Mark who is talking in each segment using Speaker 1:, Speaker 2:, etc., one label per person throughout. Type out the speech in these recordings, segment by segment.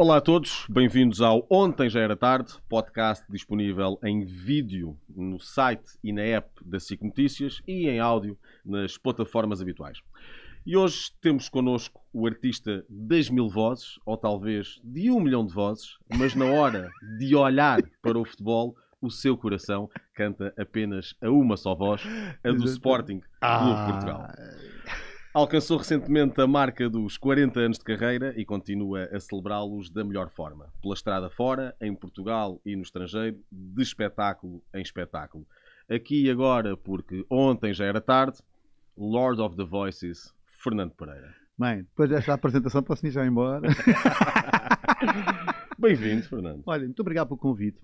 Speaker 1: Olá a todos, bem-vindos ao Ontem Já Era Tarde, podcast disponível em vídeo no site e na app da SIC Notícias e em áudio nas plataformas habituais. E hoje temos connosco o artista das mil vozes, ou talvez de um milhão de vozes, mas na hora de olhar para o futebol, o seu coração canta apenas a uma só voz, a do Sporting Clube Portugal. Alcançou recentemente a marca dos 40 anos de carreira e continua a celebrá-los da melhor forma. Pela estrada fora, em Portugal e no estrangeiro, de espetáculo em espetáculo. Aqui e agora, porque ontem já era tarde, Lord of the Voices, Fernando Pereira.
Speaker 2: Bem, depois desta apresentação posso ir já embora.
Speaker 1: Bem-vindo, Fernando.
Speaker 2: Olha, muito obrigado pelo convite,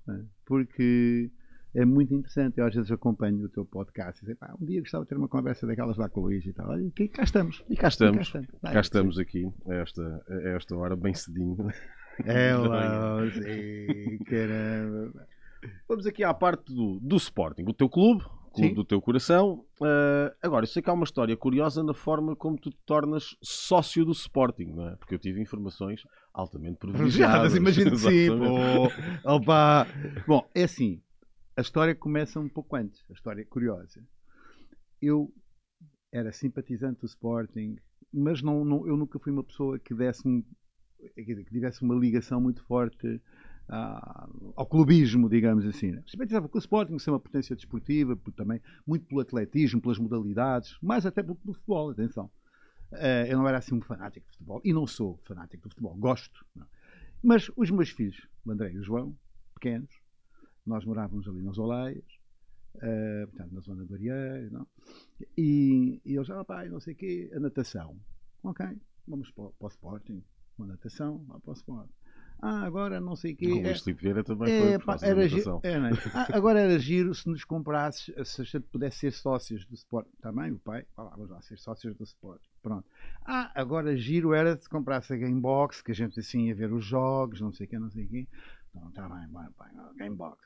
Speaker 2: porque é muito interessante. Eu às vezes acompanho o teu podcast e digo, um dia gostava de ter uma conversa daquelas lá com o Luís e tal. Olha, e cá estamos.
Speaker 1: E cá estamos. E cá estamos, Vai, cá estamos aqui, a esta, a esta hora, bem cedinho.
Speaker 2: É lá, sim, caramba.
Speaker 1: Vamos aqui à parte do, do Sporting, o teu clube, clube Sim. do teu coração. Uh, agora, eu sei que há uma história curiosa na forma como tu te tornas sócio do Sporting, não é? Porque eu tive informações altamente privilegiadas.
Speaker 2: Imagino que sim. Oh, opa. Bom, é assim, a história começa um pouco antes, a história é curiosa. Eu era simpatizante do Sporting, mas não, não, eu nunca fui uma pessoa que desse que tivesse uma ligação muito forte ah, ao clubismo, digamos assim. Né? Simpatizava com o Sporting, ser uma potência desportiva, também muito pelo atletismo, pelas modalidades, mais até pelo, pelo futebol, atenção. Uh, eu não era assim um fanático de futebol, e não sou fanático de futebol, gosto. Não. Mas os meus filhos, o André e o João, pequenos, nós morávamos ali nas Oleias, uh, portanto, na zona do Arieiro, não? E, e eles, ah, pai, não sei o quê, a natação. Ok, vamos para, para o Sporting, uma natação, lá para o Sporting. Ah, agora não sei o quê.
Speaker 1: O Luís Filipe Vieira também é, foi pá, era giro,
Speaker 2: é, é? ah, Agora era giro se nos comprasses, se a gente pudesse ser sócios do Sport. Também o pai, ah, vamos lá, ser sócios do Sport. Pronto. Ah, agora giro era se comprasse a Gamebox, que a gente assim ia ver os jogos, não sei o quê, não sei o quê. Então, tá bem, bem, bem, Gamebox.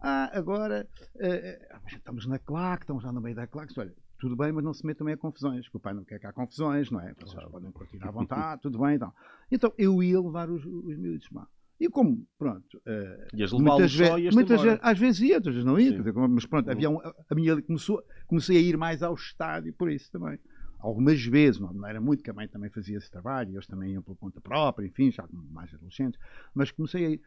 Speaker 2: Ah, agora uh, estamos na claque, estamos lá no meio da claque. Olha, tudo bem, mas não se metam a confusões, porque o pai não quer que há confusões, não é? Vocês claro. podem curtir à vontade, tudo bem então. Então eu ia levar os, os miúdos, pá. E como, pronto. Uh,
Speaker 1: ias muitas vezes,
Speaker 2: muitas vezes, às vezes ia, outras vezes não ia, dizer, mas pronto, uhum. havia um, a minha começou, comecei a ir mais ao estádio por isso também. Algumas vezes, não, era muito, que a mãe também fazia esse trabalho, eles também iam por conta própria, enfim, já mais adolescentes, mas comecei a ir.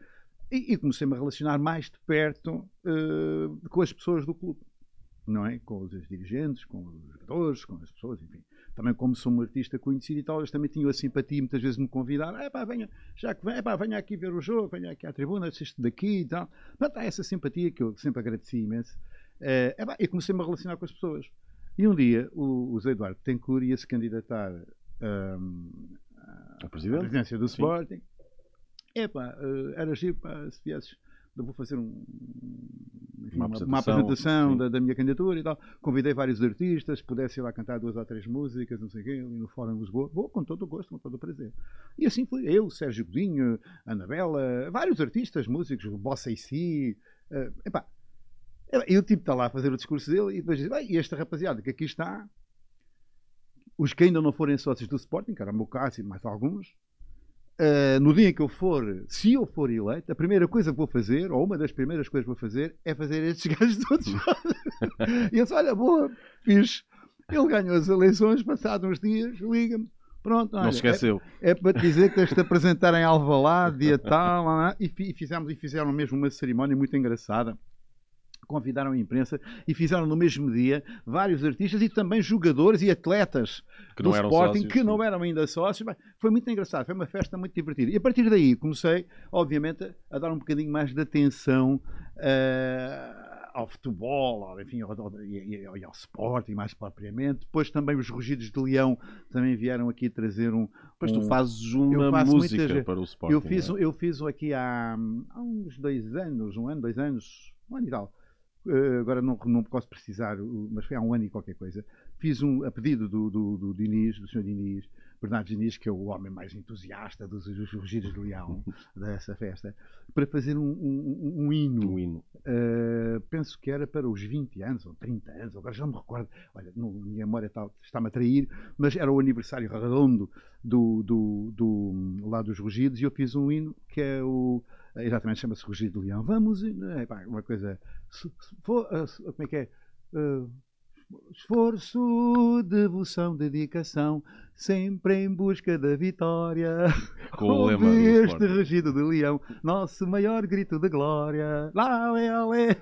Speaker 2: E, e comecei-me a relacionar mais de perto uh, com as pessoas do clube, não é? Com os dirigentes, com os jogadores, com as pessoas, enfim. Também como sou um artista conhecido e tal, eles também tinham a simpatia muitas vezes me convidar, é pá, venha, já que vem, é pá, venha aqui ver o jogo, venha aqui à tribuna, assiste daqui e tal. Mas há essa simpatia que eu sempre agradeci imenso. Uh, é pá, e comecei-me a relacionar com as pessoas. E um dia o, o Zé Eduardo Tencourt ia se candidatar um,
Speaker 1: à presidência
Speaker 2: do Sporting. Epá, uh, era giro pá, se viesses. Vou fazer um, enfim, uma apresentação, uma apresentação da, da, minha candidatura e tal. Convidei vários artistas, pudesse ir lá cantar duas ou três músicas, não sei o quê, ali no Fórum de Lisboa. Vou com todo o gosto, com todo o prazer. E assim foi. Eu, Sérgio Godinho, Anabela, vários artistas, músicos, Bossa e Si. Uh, epá, eu tipo está lá a fazer o discurso dele e depois diz, e esta rapaziada que aqui está, os que ainda não forem sócios do Sporting, que era o meu caso e mais alguns, Uh, no dia em que eu for, se eu for eleito, a primeira coisa que vou fazer, ou uma das primeiras coisas que vou fazer, é fazer estes gajos todos. e eu disse: Olha, boa, fiz. Ele ganhou as eleições, passados uns dias, liga-me. Pronto, olha,
Speaker 1: não esqueceu.
Speaker 2: É, é, para te dizer que tens de apresentar em Alvalade, dia tal, lá, lá, e, e, fizemos, e fizeram mesmo uma cerimónia muito engraçada convidaram a imprensa e fizeram no mesmo dia vários artistas e também jogadores e atletas
Speaker 1: que
Speaker 2: do
Speaker 1: Sporting
Speaker 2: sócios, que não eram ainda sócios. Foi muito engraçado, foi uma festa muito divertida. E a partir daí comecei, obviamente, a dar um bocadinho mais de atenção uh, ao futebol, enfim, ao, ao, ao, ao Sporting mais propriamente. Depois também os Rugidos de Leão também vieram aqui trazer um.
Speaker 1: Depois um, tu fazes uma música muitas, para o Sporting.
Speaker 2: Eu fiz, é? eu fiz aqui há, há uns dois anos, um ano, dois anos, um ano e tal agora não, não posso precisar, mas foi há um ano e qualquer coisa, fiz um, a pedido do, do, do Diniz, do Sr. Diniz, Bernardo Diniz, que é o homem mais entusiasta dos, dos Rugidos de Leão, dessa festa, para fazer um, um, um hino.
Speaker 1: Um hino.
Speaker 2: Uh, penso que era para os 20 anos ou 30 anos, agora já não me recordo, olha, não, minha memória está-me a trair, mas era o aniversário redondo do, do, do, lá dos Rugidos e eu fiz um hino que é o. Exatamente, chama-se Rugido de Leão. Vamos, é, pá, uma coisa. For, uh, como é que é? Uh, Esforço, devoção, dedicação, sempre em busca da vitória.
Speaker 1: Com o lema
Speaker 2: este rugido de leão, nosso maior grito de glória. Lá, lé, lé.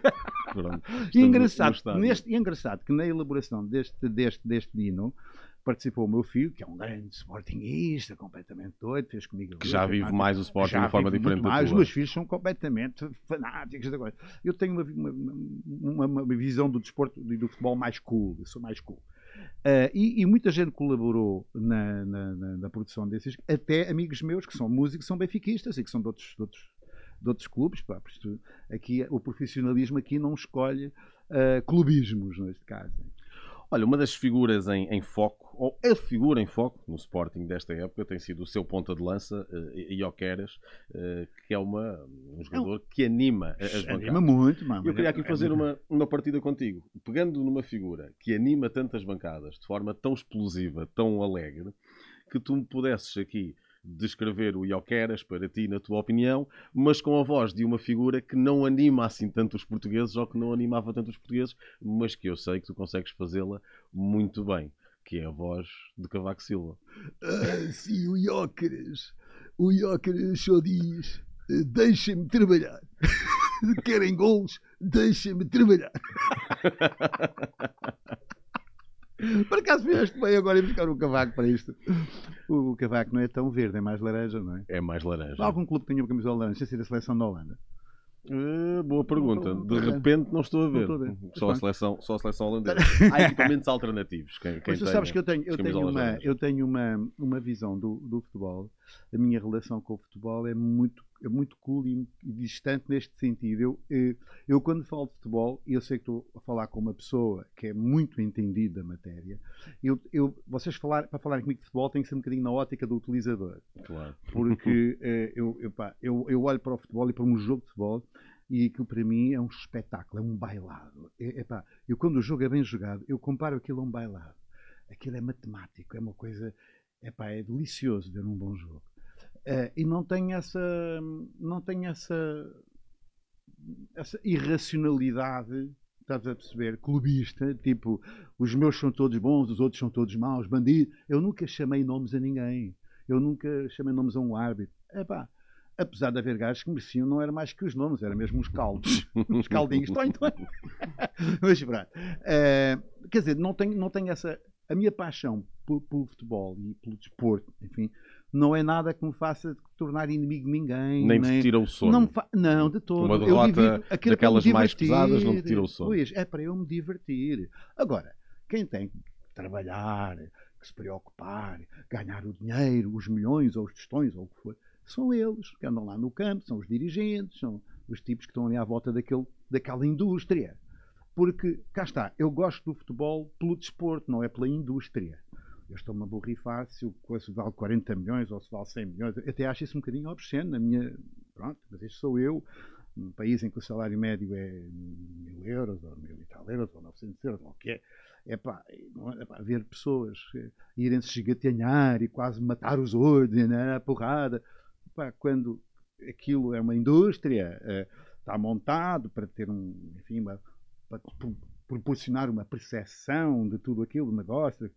Speaker 2: engraçado, neste, engraçado que na elaboração deste, deste, deste hino, participou o meu filho, que é um grande sportingista, completamente doido, fez comigo.
Speaker 1: Que já vive mais o Sporting de uma forma diferente
Speaker 2: mais. Os meus filhos são completamente fanáticos da coisa. Eu tenho uma, uma, uma, uma, visão do desporto e do futebol mais cool, eu sou mais cool. Uh, e, e, muita gente colaborou na, na, na, na, produção desses, até amigos meus que são músicos, são benfiquistas e que são de outros, de outros, de outros clubes. Pá, aqui, o profissionalismo aqui não escolhe uh, clubismos, neste caso.
Speaker 1: Olha, uma das figuras em, em, foco, ou a figura em foco no Sporting desta época, tem sido o seu ponta de lança, uh, Ioqueras, uh, que é uma, um jogador Não. que anima as bancadas.
Speaker 2: Anima muito, mano.
Speaker 1: Eu queria aqui é fazer uma, uma partida contigo. Pegando numa figura que anima tantas bancadas de forma tão explosiva, tão alegre, que tu me pudesses aqui descrever o Ioqueras para ti, na tua opinião, mas com a voz de uma figura que não anima assim tanto os portugueses ou que não animava tanto os portugueses, mas que eu sei que tu consegues fazê-la muito bem, que é a voz de Cavaco Silva.
Speaker 2: Ah, sim, o Ioqueras. O Ioqueras só diz: deixem-me trabalhar. Querem gols? Deixem-me trabalhar. Por acaso vieste bem agora ir buscar o cavaco para isto. O, o, cavaco não é tão verde, é mais laranja, não é?
Speaker 1: É mais laranja.
Speaker 2: Há algum clube que tenha uma camisola laranja, sem ser a seleção da Holanda?
Speaker 1: Uh, boa pergunta. De repente não estou a ver. Estou a ver. Só, a seleção, só a seleção holandesa. Há equipamentos alternativos. Quem, quem
Speaker 2: tu sabes que eu tenho, eu tenho, uma, eu tenho uma, uma visão do, do futebol. A minha relação com o futebol é muito é muito cool e, e distante neste sentido. Eu, eu, eu, quando falo de futebol, e eu sei que estou a falar com uma pessoa que é muito entendida da matéria, eu, eu, vocês falar, para falarem comigo de futebol tem que ser um bocadinho na ótica do utilizador.
Speaker 1: Claro.
Speaker 2: Porque eh, eu, eu, pá, eu, eu olho para o futebol e para um jogo de futebol e aquilo para mim é um espetáculo, é um bailado. É, é pá, eu quando o jogo é bem jogado, eu comparo aquilo a um bailado. Aquilo é matemático, é uma coisa, é pá, é delicioso ver um bom jogo. É, e não tem essa, não tem essa, essa irracionalidade, estás a perceber, clubista, tipo, os meus são todos bons, os outros são todos maus, bandidos. Eu nunca chamei nomes a ninguém. Eu nunca chamei nomes a um árbitro. Epá, apesar de haver gajos que mereciam, não era mais que os nomes, era mesmo os caldos, os caldinhos. Então, então. Mas pronto. Uh, quer dizer, não tenho, não tenho essa. A minha paixão pelo futebol e pelo desporto, enfim, não é nada que me faça tornar inimigo de ninguém.
Speaker 1: Nem, nem... te tira o sono.
Speaker 2: Não, fa... não de todo.
Speaker 1: Uma derrota daquelas mais pesadas não te tira o sono.
Speaker 2: Pois, é para eu me divertir. Agora, quem tem que trabalhar, que se preocupar, ganhar o dinheiro, os milhões ou os tostões ou o que for, são eles que andam lá no campo, são os dirigentes, são os tipos que estão ali à volta daquele, daquela indústria. Porque, cá está, eu gosto do futebol pelo desporto, não é pela indústria eu estou-me a borrifar se o coisa vale 40 milhões ou se vale 100 milhões. Eu até acho isso um bocadinho obsceno na minha. Pronto, mas isto sou eu. Num país em que o salário médio é mil euros, ou mil e tal euros, ou 900 euros, ou o que é. É pá, é pá, ver pessoas eh, irem-se esgatanhar e quase matar os outros, né, a porrada. Epá, quando aquilo é uma indústria, é, está montado para ter um, enfim, uma, para proporcionar uma percepção de tudo aquilo, do negócio,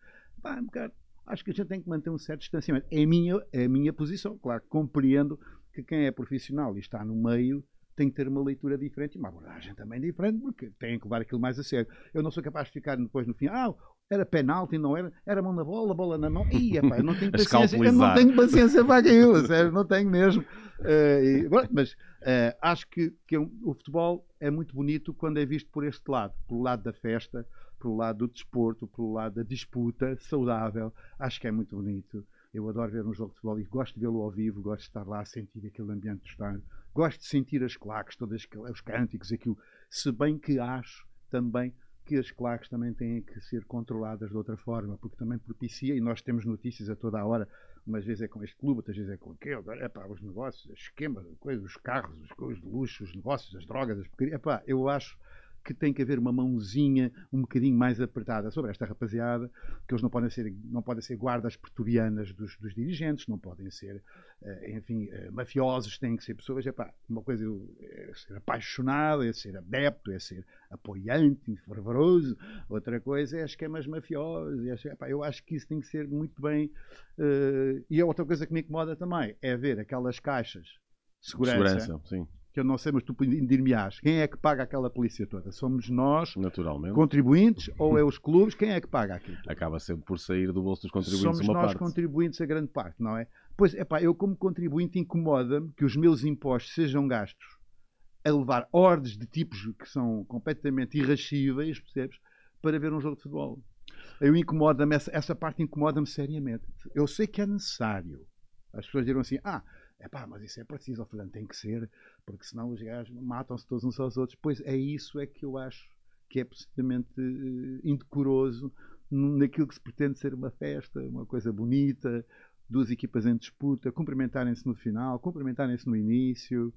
Speaker 2: pá, acho que a gente tem que manter um certo distanciamento. É a minha, é a minha posição. Claro, compreendo que quem é profissional e está no meio tem que ter uma leitura diferente e uma abordagem também diferente, porque tem que levar aquilo mais a sério. Eu não sou capaz de ficar depois no fim, ah, era penalti, não era, era mão na bola, bola na mão. Ia, pá, não tenho paciência, eu não tenho paciência para aquilo, sério, não tenho mesmo. Uh, e, mas uh, acho que, que o futebol é muito bonito quando é visto por este lado, pelo lado da festa, pelo lado do desporto, pelo lado da disputa saudável. Acho que é muito bonito. Eu adoro ver um jogo de futebol e gosto de vê-lo ao vivo, gosto de estar lá a sentir aquele ambiente do gosto de sentir as claques, todos os cânticos, aquilo, Se bem que acho também que as claques também têm que ser controladas de outra forma, porque também propicia, e nós temos notícias a toda a hora, umas vezes é com este clube, outras vezes é com aquele, é pá, os negócios, os esquemas, coisas, os carros, os coisas de luxo, os negócios, as drogas, as porcarias, é eu acho que tem que haver uma mãozinha um bocadinho mais apertada sobre esta rapaziada, que eles não podem ser, não podem ser guardas pretorianas dos, dos dirigentes, não podem ser, uh, enfim, uh, mafiosos, têm que ser pessoas, epá, uma coisa é ser apaixonado, é ser adepto, é ser apoiante, fervoroso, outra coisa é esquemas mafiosos, é, epá, eu acho que isso tem que ser muito bem, uh, e a outra coisa que me incomoda também é ver aquelas caixas segurança,
Speaker 1: Segurança, sim.
Speaker 2: Que eu não sei, mas tu dir-me-ás, quem é que paga aquela polícia toda? Somos nós,
Speaker 1: Naturalmente.
Speaker 2: contribuintes, ou é os clubes? Quem é que paga aquilo?
Speaker 1: Acaba sempre por sair do bolso dos contribuintes
Speaker 2: Somos
Speaker 1: uma
Speaker 2: nós
Speaker 1: parte.
Speaker 2: contribuintes a grande parte, não é? Pois, epá, eu como contribuinte incomoda-me que os meus impostos sejam gastos a levar ordens de tipos que são completamente irrascíveis, percebes? Para ver um jogo de futebol. Eu incomoda-me, essa, essa parte incomoda-me seriamente. Eu sei que é necessário. As pessoas dirão assim, ah, epá, mas isso é preciso, ó, Fernando, tem que ser, porque senão os gajos matam-se todos uns aos outros. Pois é isso é que eu acho que é absolutamente eh, indecoroso naquilo que se pretende ser uma festa, uma coisa bonita, duas equipas em disputa, cumprimentarem-se no final, cumprimentarem-se no início.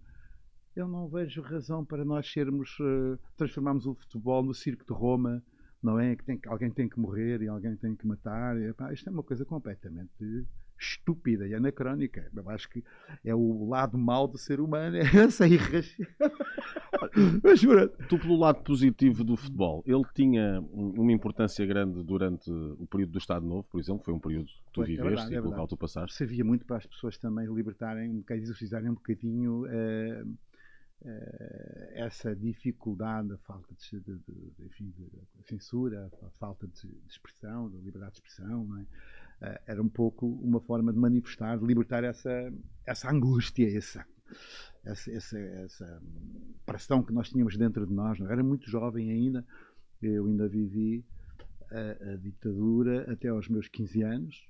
Speaker 2: Eu não vejo razão para nós sermos, eh, transformarmos o futebol no circo de Roma, não é? Que tem, que- alguém tem que morrer e alguém tem que matar. E, epá, isto é uma coisa completamente estúpida e anacrónica. Eu acho que é o lado mau do ser humano, é essa irraci- Mas,
Speaker 1: Tu, pelo lado positivo do futebol, ele tinha um- uma importância grande durante o período do Estado Novo, por exemplo, foi um período que tu
Speaker 2: é
Speaker 1: viveste
Speaker 2: verdade,
Speaker 1: e
Speaker 2: é
Speaker 1: pelo qual
Speaker 2: verdade.
Speaker 1: tu passaste.
Speaker 2: servia muito para as pessoas também libertarem, um bocadinho, exercitarem um bocadinho eh, essa dificuldade, a falta de, de- de- enfim, de censura, a falta de, expressão, de liberdade de expressão. não é? Eh, era um pouco uma forma de manifestar, de libertar essa, essa angústia, essa, essa, essa, essa pressão que nós tínhamos dentro de nós. Não? é? Era muito jovem ainda, eu ainda vivi a, a ditadura até aos meus 15 anos.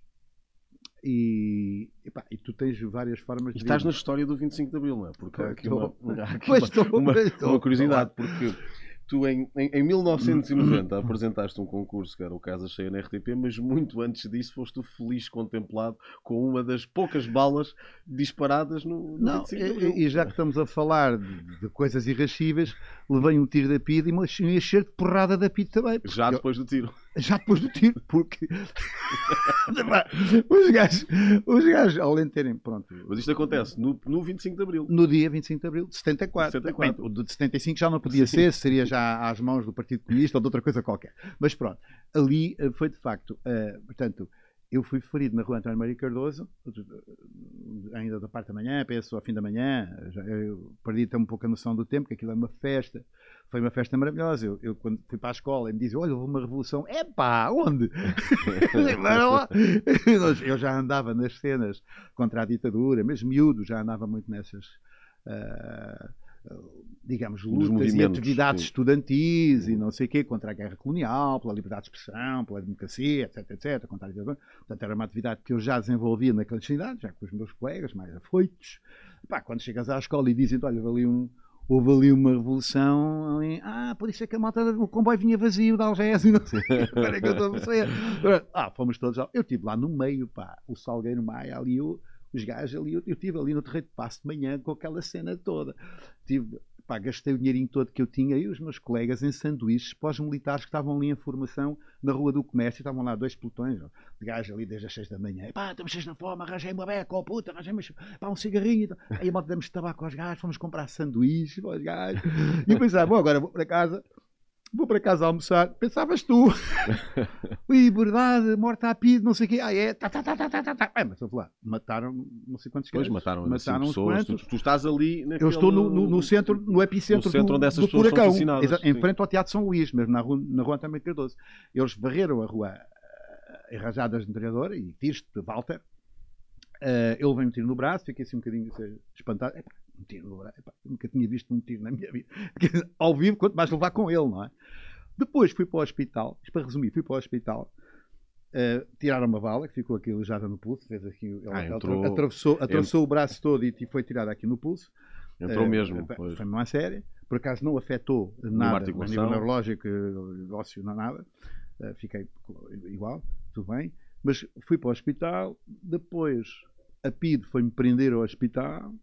Speaker 2: E, epá, e tu tens várias formas
Speaker 1: E
Speaker 2: de
Speaker 1: estás
Speaker 2: ver-
Speaker 1: na história do 25 de Abril, não é? Porque há aqui uma,
Speaker 2: Estou.
Speaker 1: há aqui uma curiosidade, porque tu em, em, em 1990 apresentaste um concurso que era o Casa Cheia na RTP, mas muito antes disso foste feliz contemplado com uma das poucas balas disparadas no, no
Speaker 2: Não,
Speaker 1: 25 de Abril.
Speaker 2: e, e já que estamos a falar de, de coisas irrascíveis, levei um tiro da PID e um enxerto de porrada da PID também.
Speaker 1: Já depois do tiro.
Speaker 2: Já depois do tiro, porque os gajos, os gajos, além de terem, pronto,
Speaker 1: Mas isto acontece no, no 25 de Abril.
Speaker 2: no dia 25 de Abril de 74.
Speaker 1: 74.
Speaker 2: Bem, o de 75 já não podia ser, seria já às mãos do Partido Comunista ou de outra coisa qualquer. Mas pronto, ali eh, foi de facto, eh, portanto, eu fui ferido na rua António Maria Cardoso, ainda da parte da manhã, penso ao fim da manhã, já, eu perdi até um pouco a noção do tempo, que aquilo é uma festa, foi uma festa maravilhosa. Eu, eu, quando fui para a escola e me dizem, olha, houve uma revolução, epá, onde? Eu já andava nas cenas contra a ditadura, mesmo miúdo, já andava muito nessas, ah, digamos, lutas e atividades
Speaker 1: sim.
Speaker 2: estudantis e não sei o quê, contra a guerra colonial, pela liberdade de expressão, pela democracia, etc, etc, contra a. Portanto, era uma atividade que eu já desenvolvia na clandestinidade, já com os meus colegas mais afoitos. Pá, quando chegas à escola e dizem, olha, houve ali um, houve ali uma revolução, ali, ah, por isso é que a malta, o comboio vinha vazio de Algés e não sei, é que eu estou a perceber. Ah, fomos todos lá, eu estive lá no meio, pá, o Salgueiro Maia ali, o- os gajos ali, eu eu estive ali no terreiro de passo de manhã com aquela cena toda. Tive, pá, gastei o dinheirinho todo que eu tinha e os meus colegas em sanduíches pós-militares que estavam ali em formação na Rua do Comércio, estavam lá dois pelotões de gajos ali desde as seis da manhã. Pá, estamos cheios de fome, arranjei uma beca, oh puta, arranjei pá, um cigarrinho. e. Aí a malta demos tabaco aos gajos, fomos comprar sanduíches para os gajos. E eu pensava, bom, agora vou para casa, vou para casa almoçar. Pensavas tu, liberdade, morte à pide, não sei o quê. Ah, é, tá, tá, tá, tá, tá, tá. É, mas ouve lá, mataram não sei quantos gajos.
Speaker 1: mataram, assim,
Speaker 2: mataram uns
Speaker 1: pessoas. Tu, tu estás ali naquele...
Speaker 2: Eu estou no, no- no centro, no epicentro
Speaker 1: No centro
Speaker 2: do,
Speaker 1: onde essas
Speaker 2: do
Speaker 1: pessoas são
Speaker 2: furacão,
Speaker 1: assassinadas,
Speaker 2: Exa- em frente ao Teatro São Luís, mesmo na rua, na rua António Cardoso. Eles varreram a rua eh, enrajadas de entrenador e tiros de Walter. Eh, ele veio um tiro no braço, fiquei assim um bocadinho assim, espantado. Epá, um tiro no braço, epá, nunca tinha visto um tiro na minha vida. Ao vivo, quanto mais levar com ele, não é? Depois fui para o hospital, isto para resumir, fui para o hospital. eh, tiraram uma bala que ficou aqui alojada no pulso, fez aqui, ele,
Speaker 1: Ah, entrou-
Speaker 2: atravessou, atravessou o braço todo e, foi tirada aqui no pulso.
Speaker 1: Entrou
Speaker 2: Eh,
Speaker 1: mesmo. pois.
Speaker 2: Foi uma série. Por acaso não afetou nada a nível neurológico, ósseo, não nada. Uh, fiquei igual, tudo bem. Mas fui para o hospital, depois a PID foi-me prender ao hospital,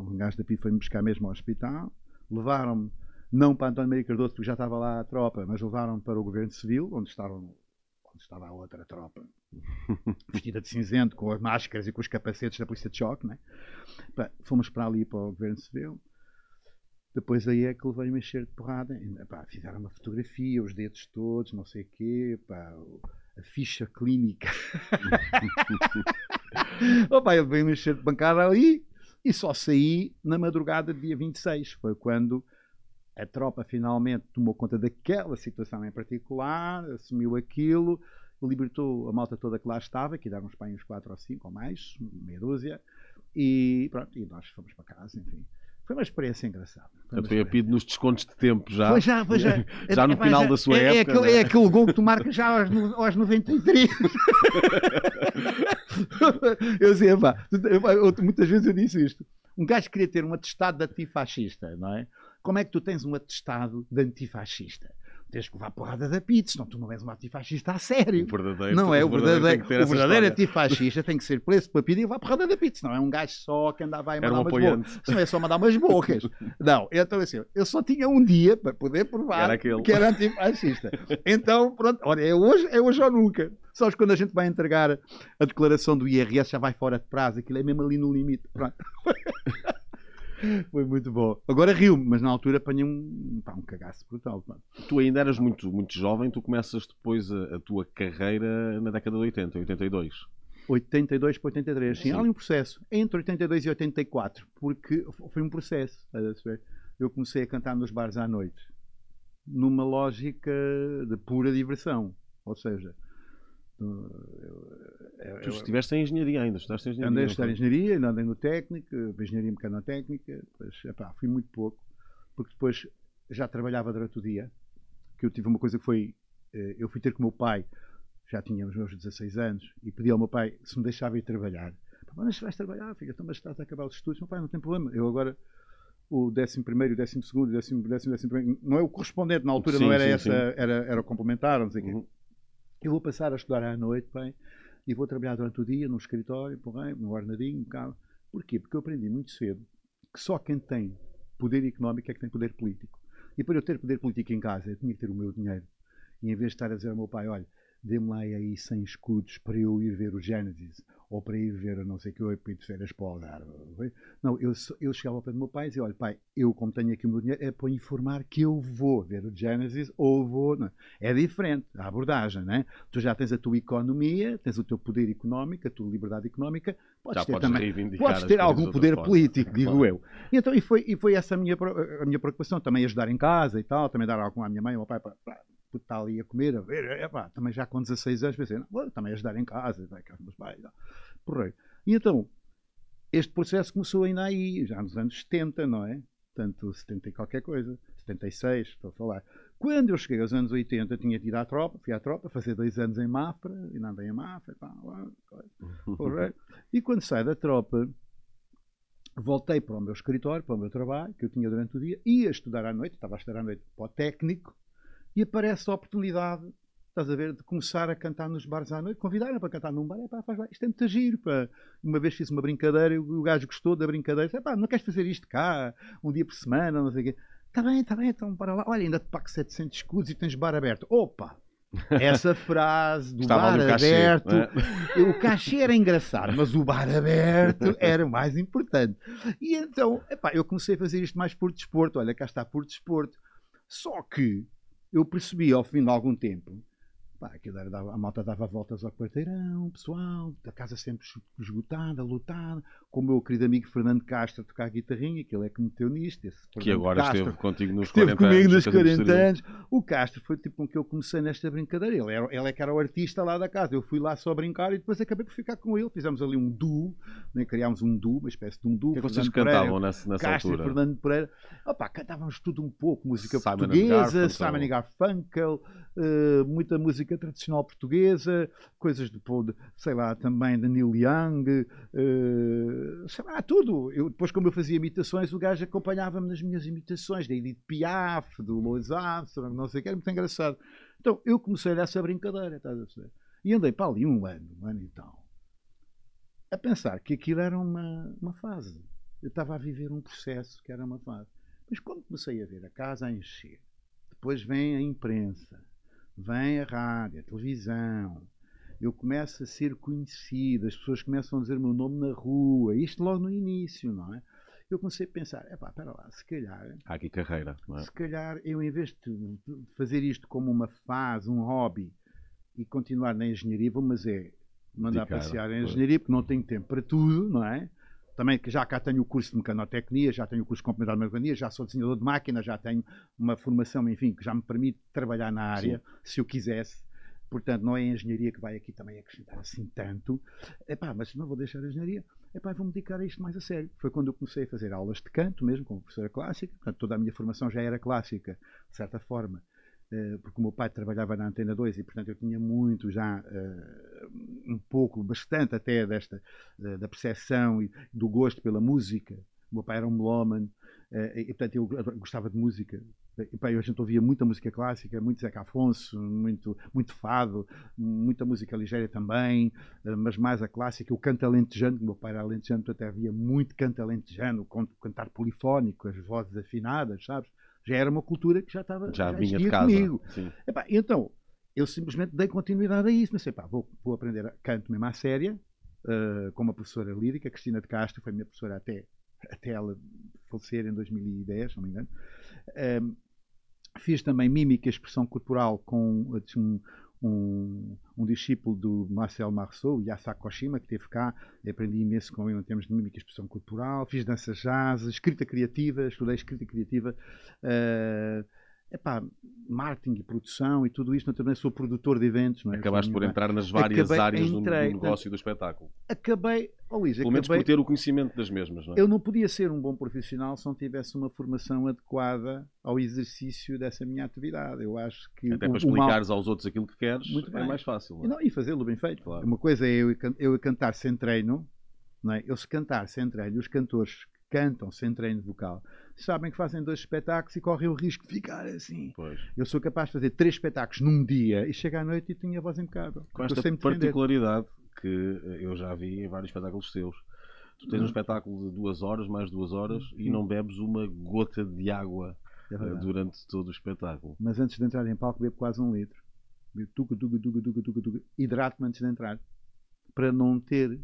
Speaker 2: um gajo da PID foi-me buscar mesmo ao hospital, levaram-me não para António Maria Cardoso, porque já estava lá a tropa, mas levaram-me para o Governo Civil, onde, estavam, onde estava a outra tropa, vestida de cinzento, com as máscaras e com os capacetes da Polícia de Choque. Né? Fomos para ali, para o Governo Civil. Depois aí é que levei mexer de porrada. Pá, fizeram uma fotografia, os dedos todos, não sei o quê, pá, a ficha clínica. Opa, eu levei mexer de bancada ali e só saí na madrugada do dia 26. Foi quando a tropa finalmente tomou conta daquela situação em particular, assumiu aquilo, libertou a malta toda que lá estava, que deram uns para uns 4 ou 5 ou mais, meia dúzia, e pronto, e nós fomos para casa, enfim. Foi uma experiência engraçada.
Speaker 1: Foi, foi a nos descontos de tempo já.
Speaker 2: Foi já, foi já.
Speaker 1: já no é, final já, da sua
Speaker 2: é,
Speaker 1: época.
Speaker 2: É aquele, é? é aquele gol que tu marcas já aos, aos 93. eu dizia, pá, muitas vezes eu disse isto. Um gajo queria ter um atestado de antifascista, não é? Como é que tu tens um atestado de antifascista? Tens que levar porrada da pizza, senão tu não és um antifascista a sério.
Speaker 1: O verdadeiro,
Speaker 2: não é o verdadeiro. O verdadeiro, o verdadeiro antifascista tem que ser preso para pedir e levar porrada da pizza. Não é um gajo só que andava a mandar um umas bocas. Não é só mandar umas bocas. Não, então assim, eu só tinha um dia para poder provar era que era antifascista. Então, pronto, olha, é hoje, é hoje ou nunca. Só que quando a gente vai entregar a declaração do IRS já vai fora de prazo, aquilo é mesmo ali no limite. Pronto. Foi muito bom. Agora rio-me, mas na altura apanhei um, pá, um cagaço brutal.
Speaker 1: Tu ainda eras muito, muito jovem, tu começas depois a, a tua carreira na década de 80, 82.
Speaker 2: 82 para 83, sim, sim. há ali um processo entre 82 e 84, porque foi um processo. Eu comecei a cantar nos bares à noite, numa lógica de pura diversão, ou seja,
Speaker 1: eu, tu estiveste em engenharia ainda, estudaste em engenharia.
Speaker 2: Andei a estudar em engenharia, ainda andei no técnico, engenharia mecanotécnica, depois, epá, fui muito pouco, porque depois já trabalhava durante o dia, que eu tive uma coisa que foi, eh, eu fui ter com o meu pai, já tinha os meus 16 anos, e pedi ao meu pai se me deixava ir trabalhar. Mas vais trabalhar, filha, então, mas estás a acabar os estudos, meu pai, não tem problema, eu agora o 11 primeiro, o 12 segundo, o 10 décimo, décimo primeiro, não é o correspondente, na altura sim, não era sim, essa, sim. Era, era o complementar, não sei o uhum. quê. Eu vou passar a estudar à noite, bem, e vou trabalhar durante o dia no escritório, bem, no ornadinho, um bocado. Porquê? Porque eu aprendi muito cedo que só quem tem poder económico é que tem poder político. E para eu ter poder político em casa, eu tinha que ter o meu dinheiro. E em vez de estar a dizer ao meu pai, olha, dê-me lá aí 100 escudos para eu ir ver o Gênesis ou para ir ver não sei que eu ir de férias para o Algarve. Não, eu, eu chegava ao pé do meu pai e dizia, olha pai, eu como tenho aqui o meu dinheiro é para informar que eu vou ver o Genesis ou vou... Não. É diferente a abordagem, né? Tu já tens a tua economia, tens o teu poder económico, a tua liberdade económica, podes
Speaker 1: já
Speaker 2: ter
Speaker 1: podes
Speaker 2: também... Podes ter algum poder político, digo claro. eu. E, então, e, foi, e foi essa a minha, a minha preocupação, também ajudar em casa e tal, também dar algo à minha mãe, ao meu pai, para, para porque está ali a comer, a ver, epá, também já com 16 anos, pensei, não, vou também ajudar em casa, vai cá meus pais, porreiro. E então, este processo começou ainda aí, já nos anos 70, não é? Tanto 70 e qualquer coisa, 76, estou a falar. Quando eu cheguei aos anos 80, tinha ido à tropa, fui à tropa, fazer dois anos em Mafra, e não andei em Mafra, pá, porreiro. E quando saí da tropa, voltei para o meu escritório, para o meu trabalho, que eu tinha durante o dia, ia estudar à noite, estava a estudar à noite para o técnico, e aparece a oportunidade, estás a ver, de começar a cantar nos bares à noite. Convidaram para cantar num bar, é pá, faz lá, isto é muito giro, pá. Uma vez fiz uma brincadeira e o gajo gostou da brincadeira, disse, pá, não queres fazer isto cá, um dia por semana, não sei o quê. Está bem, está bem, então para lá. Olha, ainda te pago 700 escudos e tens bar aberto. Opa! Essa frase do Estava bar aberto, é? o cachê era engraçado, mas o bar aberto era o mais importante. E então, epá, eu comecei a fazer isto mais por desporto. Olha, cá está por desporto. Só que eu percebi ao fim de algum tempo Pá, aquilo era, a malta dava voltas ao quarteirão, pessoal, a casa sempre esgotada, lotada, com o meu querido amigo Fernando Castro a tocar a guitarrinha, que ele é que meteu nisto. Esse
Speaker 1: que agora Castro, esteve contigo nos
Speaker 2: esteve
Speaker 1: 40
Speaker 2: comigo nos 40 anos. O Castro foi tipo com que eu comecei nesta brincadeira. Ele, era, ele é que era o artista lá da casa. Eu fui lá só brincar e depois acabei por ficar com ele. Fizemos ali um duo, né? criámos um duo, uma espécie de um duo. O
Speaker 1: que, é vocês cantavam nessa, nessa
Speaker 2: Castro
Speaker 1: altura?
Speaker 2: e Fernando Pereira. Opa, cantávamos tudo um pouco, música Simon portuguesa, Simon Garfunkel, uh, muita música música tradicional portuguesa, coisas de, sei lá, também de Neil Young, uh, sei lá, tudo. Eu, depois, como eu fazia imitações, o gajo acompanhava-me nas minhas imitações, da Edith Piaf, do Louis Armstrong, não sei o que, era muito engraçado. Então, eu comecei essa brincadeira, estás a? E andei para ali um ano, um ano e tal, a pensar que aquilo era uma, uma fase. Eu estava a viver um processo que era uma fase. Mas quando comecei a ver a casa a encher, depois vem a imprensa, vem a rádio, a televisão, eu começo a ser conhecido, as pessoas começam a dizer o meu nome na rua, isto logo no início, não é? Eu comecei a pensar, epá, espera lá, se calhar...
Speaker 1: Há aqui carreira, não é?
Speaker 2: Se calhar eu, em vez de fazer isto como uma fase, um hobby, e continuar na engenharia, vou, mas é mandar passear em engenharia, porque não tenho tempo para tudo, não é? Também que já cá tenho o curso de mecanotecnia, já tenho o curso de complementar de mecania, já sou desenhador de máquinas, já tenho uma formação, enfim, que já me permite trabalhar na área, Sim. se eu quisesse. Portanto, não é a engenharia que vai aqui também acrescentar assim tanto. Epá, mas não vou deixar a engenharia. Epá, vou-me dedicar a isto mais a sério. Foi quando eu comecei a fazer aulas de canto, mesmo como professora clássica. Portanto, toda a minha formação já era clássica, de certa forma. Eh, porque o meu pai trabalhava na Antena 2 e, portanto, eu tinha muito já, eh, um pouco, bastante até desta, eh, da percepção e do gosto pela música. O meu pai era um melómano e, portanto, eu gostava de música. E, a gente ouvia muita música clássica, muito Zeca Afonso, muito, muito fado, muita música ligeira também, mas mais a clássica. O canto alentejano, o meu pai era alentejano, portanto havia muito canto alentejano, cantar polifónico, as vozes afinadas, sabes? Já era uma cultura que já estava
Speaker 1: já, já vinha de casa. comigo.
Speaker 2: Epá, então, eu simplesmente dei continuidade a isso. Mas epá, vou, vou aprender canto mesmo à séria, uh, com uma professora lírica, Cristina de Castro, foi minha professora até, até ela falecer em 2010, não me engano. Uh, fiz também mímica e expressão corporal com um, um, um discípulo do Marcel Marceau, Yasako Koshima, que esteve cá, aprendi imenso com ele em termos de mímica e expressão corporal, fiz dança jazz, escrita criativa, estudei escrita criativa, uh, epá, marketing e produção e tudo isto, eu também sou produtor de eventos. Não é?
Speaker 1: Acabaste por entrar nas várias acabei, áreas entrei, do, do, negócio e do espetáculo.
Speaker 2: Acabei, oh Luís,
Speaker 1: Pelo menos por ter o conhecimento das mesmas, não é?
Speaker 2: Eu não podia ser um bom profissional se não tivesse uma formação adequada ao exercício dessa minha atividade. Eu acho que...
Speaker 1: Até para explicares mal... aos outros aquilo que queres, Muito é mais fácil.
Speaker 2: É? não, e fazê-lo bem feito. Claro. Uma coisa é eu, eu cantar sem treino, não é? eu se cantar sem treino, os cantores cantam sem treino vocal, sabem que fazem dois espetáculos e correm o risco de ficar assim.
Speaker 1: Pois.
Speaker 2: Eu sou capaz de fazer três espetáculos num dia e chegar à noite e tenho a voz impecável.
Speaker 1: Com esta particularidade que eu já vi em vários espetáculos seus. Tu tens um uhum. espetáculo de duas horas, mais duas horas, e uhum. não bebes uma gota de água é eh, durante todo o espetáculo.
Speaker 2: Mas antes de entrar em palco, bebo quase um litro. Tuga, tuga, tuga, tuga, tuga, tuga. Hidrato-me antes de entrar. Para não ter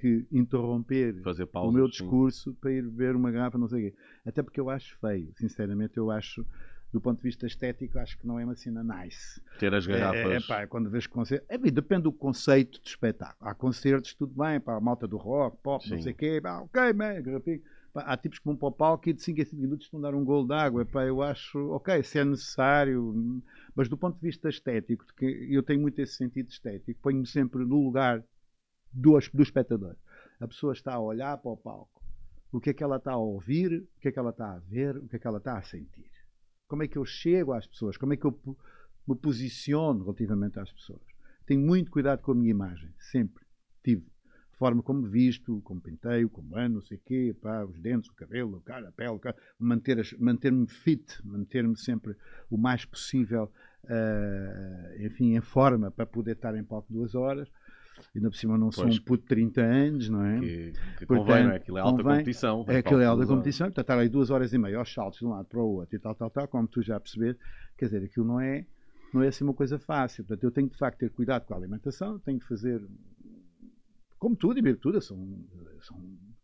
Speaker 2: que interromper o meu discurso sim. para ir beber uma garrafa, não sei o quê. Até porque eu acho feio, sinceramente, eu acho, do ponto de vista estético, acho que não é uma cena nice.
Speaker 1: Ter as garrafas. É,
Speaker 2: é pá, quando vês concerto. É, depende do conceito de espetáculo. Há concertos, tudo bem, pá, a malta do rock, pop, sim. não sei o quê, pá, ok, man, garrafinha. Pá, há tipos que vão para o palco e de 5 a 5 minutos estão a dar um golo de água. Pá, eu acho, ok, se é necessário, mas do ponto de vista estético, que eu tenho muito esse sentido estético, ponho-me sempre no lugar do, do espectador. A pessoa está a olhar para o palco. O que é que ela está a ouvir? O que é que ela está a ver? O que é que ela está a sentir? Como é que eu chego às pessoas? Como é que eu me posiciono relativamente às pessoas? Tenho muito cuidado com a minha imagem, sempre. Tive. A forma como visto, como penteio, como ando, não sei o quê, pá, os dentes, o cabelo, a cara, a pele, manter-me manter fit, manter-me sempre o mais possível, uh, enfim, em forma para poder estar em palco duas horas ainda por cima não sou um puto de 30 anos, não é?
Speaker 1: Que, que Portanto, convém, não é? Aquilo é alta convém, competição.
Speaker 2: É aquilo é alta competição, portanto estar aí duas horas e meia aos saltos de um lado para o outro e tal, tal, tal, como tu já perceber, quer dizer, aquilo não é, não é assim uma coisa fácil. Portanto, eu tenho de facto ter cuidado com a alimentação, tenho de fazer, como tudo e beber tudo, eu sou, sou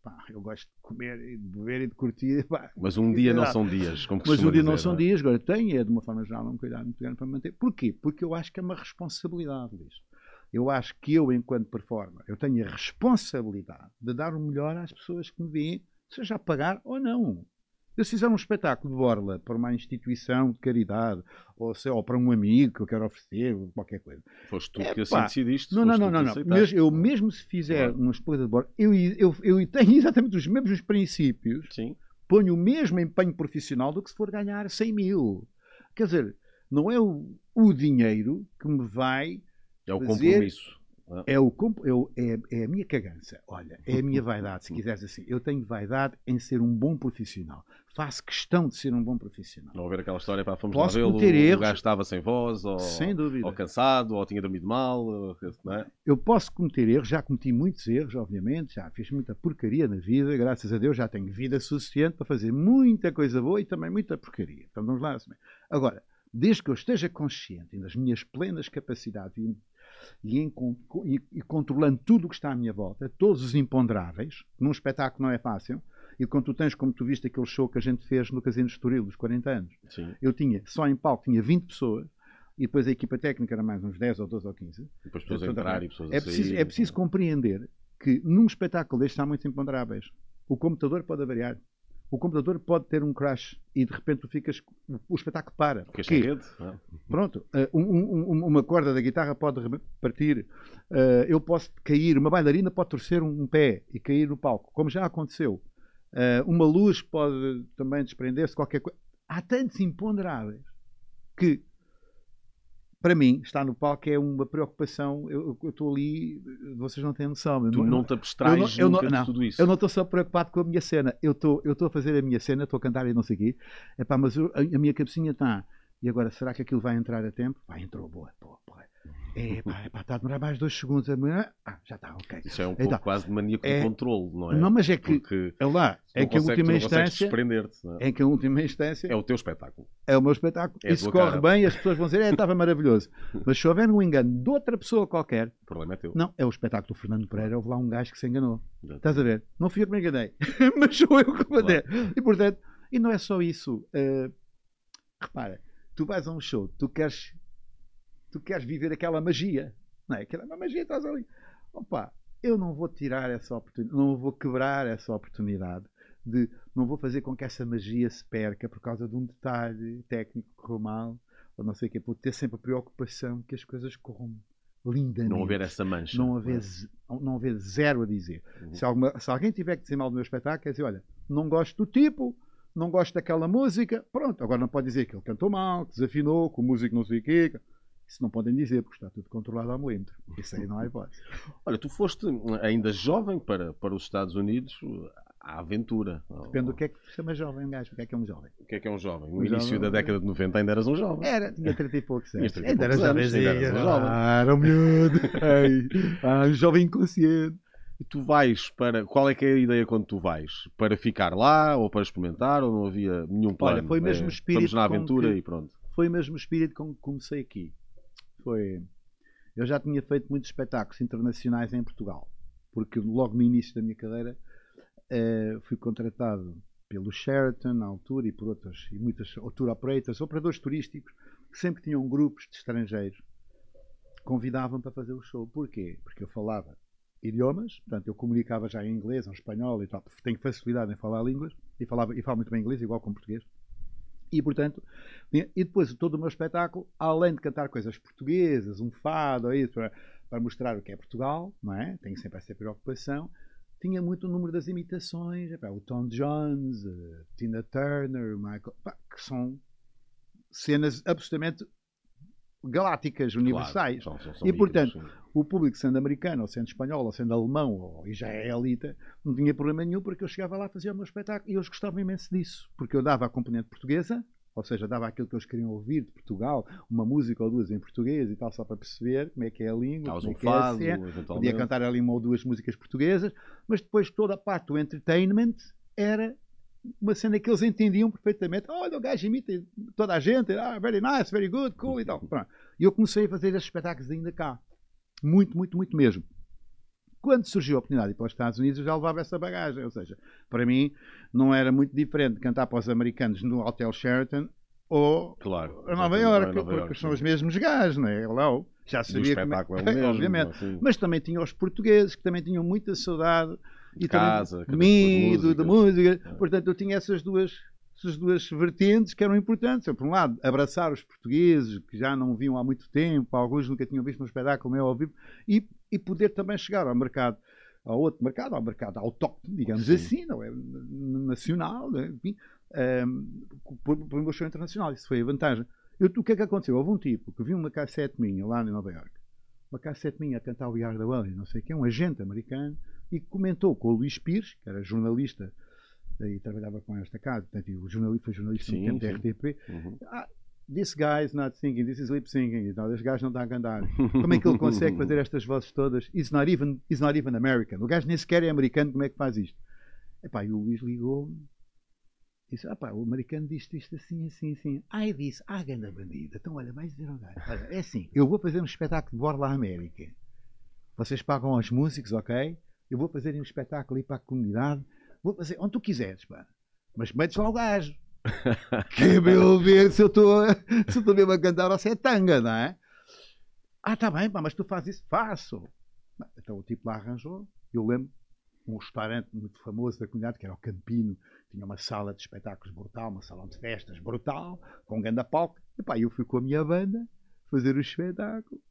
Speaker 2: pá, eu gosto de comer e de beber e de curtir. Pá,
Speaker 1: Mas um dia não são dias, como
Speaker 2: Mas um dia não
Speaker 1: dizer,
Speaker 2: são não é? dias, agora tenho, é de uma forma geral um cuidado muito grande para manter. Porquê? Porque eu acho que é uma responsabilidade isto eu acho que eu, enquanto performer, eu tenho a responsabilidade de dar o melhor às pessoas que me veem, seja a pagar ou não. Eu se fizer um espetáculo de borla para uma instituição de caridade, ou, sei, ou para um amigo que eu quero oferecer, qualquer coisa.
Speaker 1: Foste tu é, que assim decidiste.
Speaker 2: Não, não, não, não. não. Mesmo, eu mesmo se fizer claro. uma espetáculo de borla, eu, eu, eu tenho exatamente os mesmos princípios,
Speaker 1: Sim.
Speaker 2: ponho o mesmo empenho profissional do que se for ganhar 100 mil. Quer dizer, não é o, o dinheiro que me vai
Speaker 1: É o compromisso.
Speaker 2: é, o, comp- é, o- é- é a minha cagança. Olha, é a minha vaidade, se quiseres assim. Eu tenho vaidade em ser um bom profissional. Faço questão de ser um bom profissional.
Speaker 1: Não haver aquela história, pá, fomos
Speaker 2: Posso
Speaker 1: lá
Speaker 2: cometer
Speaker 1: o
Speaker 2: erros.
Speaker 1: gajo estava sem voz, ou,
Speaker 2: Sem dúvida.
Speaker 1: ou cansado, ou tinha dormido mal, ou- é?
Speaker 2: Eu posso cometer erros, já cometi muitos erros, obviamente, já fiz muita porcaria na vida, graças a Deus já tenho vida suficiente para fazer muita coisa boa e também muita porcaria. Então vamos lá. Agora, desde que eu esteja consciente das minhas plenas capacidades e, em e- e controlando tudo o que está à minha volta, todos os imponderáveis, num espetáculo não é fácil, e quando tu tens, como tu viste, aquele show que a gente fez no Casino de Estoril, dos 40 anos,
Speaker 1: Sim.
Speaker 2: eu tinha, só em palco, tinha 20 pessoas, e depois a equipa técnica era mais uns 10 ou 12 ou 15.
Speaker 1: E depois pessoas a entrar e pessoas
Speaker 2: É
Speaker 1: a
Speaker 2: preciso,
Speaker 1: sair.
Speaker 2: é preciso compreender que num espetáculo destes há muitos imponderáveis. O computador pode variar. O computador pode ter um crash e de repente tu ficas. O espetáculo para.
Speaker 1: Ficas sem rede. é?
Speaker 2: Pronto, eh, um- um- um- uma corda da guitarra pode partir, eh, eu posso cair, uma bailarina pode torcer um, pé e cair no palco, como já aconteceu. Eh, uma luz pode também desprender-se, qualquer coisa. Há tantos imponderáveis que, para mim, estar no palco é uma preocupação. Eu eu estou ali, vocês não têm noção. eu
Speaker 1: Tu não te abstrais
Speaker 2: eu não-
Speaker 1: nunca
Speaker 2: não,
Speaker 1: tudo isso.
Speaker 2: eu não estou só preocupado com a minha cena. Eu estou eu a fazer a minha cena, estou a cantar e não sei o quê. Epá, mas eu- a, a minha cabecinha está. E agora, será que aquilo vai entrar a tempo? Vai, entrou, boa. Pô, pô. Epá, epá, está a demorar mais dois segundos. Ah, já está, ok.
Speaker 1: Isso é um
Speaker 2: Então,
Speaker 1: pouco quase de maníaco
Speaker 2: é-
Speaker 1: de controle, não é?
Speaker 2: Não, mas é que,
Speaker 1: Porque
Speaker 2: é lá, é que a última instância,
Speaker 1: é?
Speaker 2: é que a última instância
Speaker 1: É o teu espetáculo.
Speaker 2: é o meu espetáculo.
Speaker 1: É
Speaker 2: e se corre
Speaker 1: cara.
Speaker 2: bem, as pessoas vão dizer, é, estava maravilhoso. Mas se houver um engano de outra pessoa qualquer,
Speaker 1: O problema é teu.
Speaker 2: não, é o espetáculo do Fernando Pereira, houve lá um gajo que se enganou.
Speaker 1: Exato.
Speaker 2: Estás a ver? Não fui eu que me enganei, mas sou eu que mandei. E portanto, e não é só isso. eh, repara, tu vais a um show, tu queres, tu queres viver aquela magia, não é? Aquela magia estás ali. Opa, eu não vou tirar essa oportunidade, não vou quebrar essa oportunidade de, não vou fazer com que essa magia se perca por causa de um detalhe técnico que correu mal, ou não sei o quê. Vou ter sempre a preocupação que as coisas corram lindamente.
Speaker 1: Não haver essa mancha.
Speaker 2: Não haver, ze- não haver zero a dizer.
Speaker 1: Uhum.
Speaker 2: Se, alguma- se alguém tiver que dizer mal do meu espetáculo, quer dizer, olha, não gosto do tipo, não gosto daquela música, pronto, agora não pode dizer que ele cantou mal, que desafinou, que o músico não sei o quê. Isso não podem dizer, porque está tudo controlado ao milímetro. Isso aí não há hipótese.
Speaker 1: Olha, tu foste ainda jovem para, para os Estados Unidos à aventura.
Speaker 2: Depende do que é que se chama jovem, um gajo. O que é que é um jovem?
Speaker 1: O que é que é um jovem? No
Speaker 2: Um
Speaker 1: início
Speaker 2: jovem.
Speaker 1: da década de 90 ainda eras um jovem.
Speaker 2: Era, tinha 30 e poucos anos.
Speaker 1: Tinhas 30
Speaker 2: Ainda
Speaker 1: eras um jovem.
Speaker 2: Ah, era um miúdo. Ah, um jovem inconsciente.
Speaker 1: E tu vais para. Qual é que é a ideia quando tu vais? Para ficar lá ou para experimentar ou não havia nenhum plano?
Speaker 2: Olha, foi mesmo
Speaker 1: É,
Speaker 2: o espírito
Speaker 1: Estamos na aventura
Speaker 2: que-
Speaker 1: e pronto.
Speaker 2: foi o mesmo espírito com que comecei aqui. Foi. Eu já tinha feito muitos espetáculos internacionais em Portugal, porque logo no início da minha carreira eh, fui contratado pelo Sheraton na altura e por outras e muitas tour operators, operadores turísticos que sempre tinham grupos de estrangeiros convidavam para fazer o show. Porquê? Porque eu falava idiomas, portanto eu comunicava já em inglês, em espanhol e tal, tenho facilidade em falar línguas e falava e falo muito bem inglês igual como português. E portanto, e depois todo o meu espetáculo, além de cantar coisas portuguesas, um fado, isso, para, para mostrar o que é Portugal, não é? Tenho sempre essa preocupação. Tinha muito o número das imitações, epá, o Tom Jones, a Tina Turner, o Michael, pá, que são cenas absolutamente galácticas, universais.
Speaker 1: Claro, são- são- são
Speaker 2: E, portanto,
Speaker 1: sim.
Speaker 2: O público, sendo americano, ou sendo espanhol, ou sendo alemão, ou, já é não tinha problema nenhum, porque eu chegava lá, fazia o meu espetáculo, e eles gostavam imenso disso, porque eu dava a componente portuguesa, ou seja, dava aquilo que eles queriam ouvir de Portugal, uma música ou duas em português e tal, só para perceber como é que é a língua,
Speaker 1: Davas
Speaker 2: como
Speaker 1: um
Speaker 2: é que é a
Speaker 1: fado,
Speaker 2: cena. Podia
Speaker 1: eventualmente.
Speaker 2: cantar ali uma ou duas músicas portuguesas, mas depois toda a parte do entertainment era uma cena que eles entendiam perfeitamente. Olha, o gajo imita toda a gente, ah, very nice, very good, cool e tal. Pronto. E eu comecei a fazer esses espetáculos ainda cá. Muito, muito, muito mesmo. Quando surgiu a oportunidade de ir para os Estados Unidos, eu já levava essa bagagem. Ou seja, para mim não era muito diferente cantar para os americanos no Hotel Sheraton ou
Speaker 1: Claro.
Speaker 2: a Nova Iorque, porque
Speaker 1: Iorque,
Speaker 2: são
Speaker 1: sim.
Speaker 2: os mesmos gajos, não é? Hello. Já sabia como
Speaker 1: espetáculo é mesmo.
Speaker 2: obviamente.
Speaker 1: assim.
Speaker 2: Mas também tinha os portugueses que também tinham muita saudade
Speaker 1: De
Speaker 2: e
Speaker 1: casa,
Speaker 2: também de mim, do- da
Speaker 1: músicas.
Speaker 2: música.
Speaker 1: É.
Speaker 2: Portanto, eu tinha essas duas, essas duas vertentes que eram importantes. Por um lado, abraçar os portugueses que já não viam há muito tempo, alguns nunca tinham visto um espetáculo meu ao vivo, e, e poder também chegar ao mercado, ao outro mercado, ao mercado autóctone, digamos
Speaker 1: Sim.
Speaker 2: assim, não é? Nacional, enfim, ehm, por, por um show internacional. Isso foi a vantagem. Eu, o que é que aconteceu? Houve um tipo que viu uma cassete minha lá em Nova York, uma cassete minha a cantar o Yard Away, não sei quem, um agente americano, e comentou com o Luís Pires, que era jornalista e trabalhava com esta casa, portanto, o jornalista foi jornalista
Speaker 1: Sim,
Speaker 2: no tempo da. RTP.
Speaker 1: Uhum.
Speaker 2: Ah, this guy is not singing, this is lip singing. Então, este gajo não está a cantar. Como é que ele consegue fazer estas vozes todas? He's not even, he's not even American. O gajo nem sequer é americano, como é que faz isto? Epá, e o Luís ligou-me disse: ah, pá, o americano diz isto assim, assim, assim. Ai, disse: ah, ganda bandida. Então, olha, vais dizer ao gajo: olha, é assim, eu vou fazer um espetáculo de Borla América. Vocês pagam aos músicos, ok? Eu vou fazer um espetáculo aí para a comunidade. Vou fazer onde tu quiseres, pá. Mas metes lá o gajo. que é para eu ver se eu estou se eu mesmo a cantar ou se é tanga, não é? Ah, tá bem, pá, mas tu fazes isso? Faço. Então o tipo lá arranjou. Eu lembro um restaurante muito famoso da comunidade, que era o Campino, tinha uma sala de espetáculos brutal, uma salão de festas brutal, com um grande palco. E pá, eu fui com a minha banda fazer o espetáculo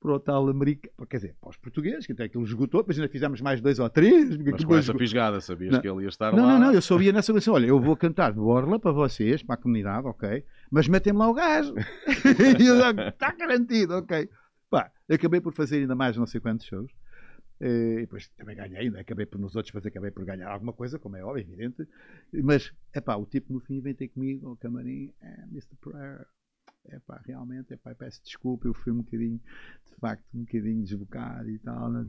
Speaker 2: para o tal americano, quer dizer, para os portugueses, que até aquilo esgotou, depois ainda fizemos mais dois ou três.
Speaker 1: Mas com essa
Speaker 2: esgotou.
Speaker 1: fisgada, sabias
Speaker 2: Não.
Speaker 1: que ele ia estar
Speaker 2: Não,
Speaker 1: lá?
Speaker 2: não, não, eu sabia nessa coisa. Olha, eu vou cantar de Borla para vocês, para a comunidade, ok? Mas metem-me lá o gajo. e eu está garantido, ok. Pá, acabei por fazer ainda mais não sei quantos shows. Eh, E depois também ganhei, ainda acabei por nos outros, mas acabei por ganhar alguma coisa, como é óbvio, evidente. Mas, é pá, o tipo no fim vem ter comigo ao camarim, é, Mr. Prayer. É pá, realmente, é pá, peço desculpa, eu fui um bocadinho, de facto, um bocadinho desbocado e tal, não,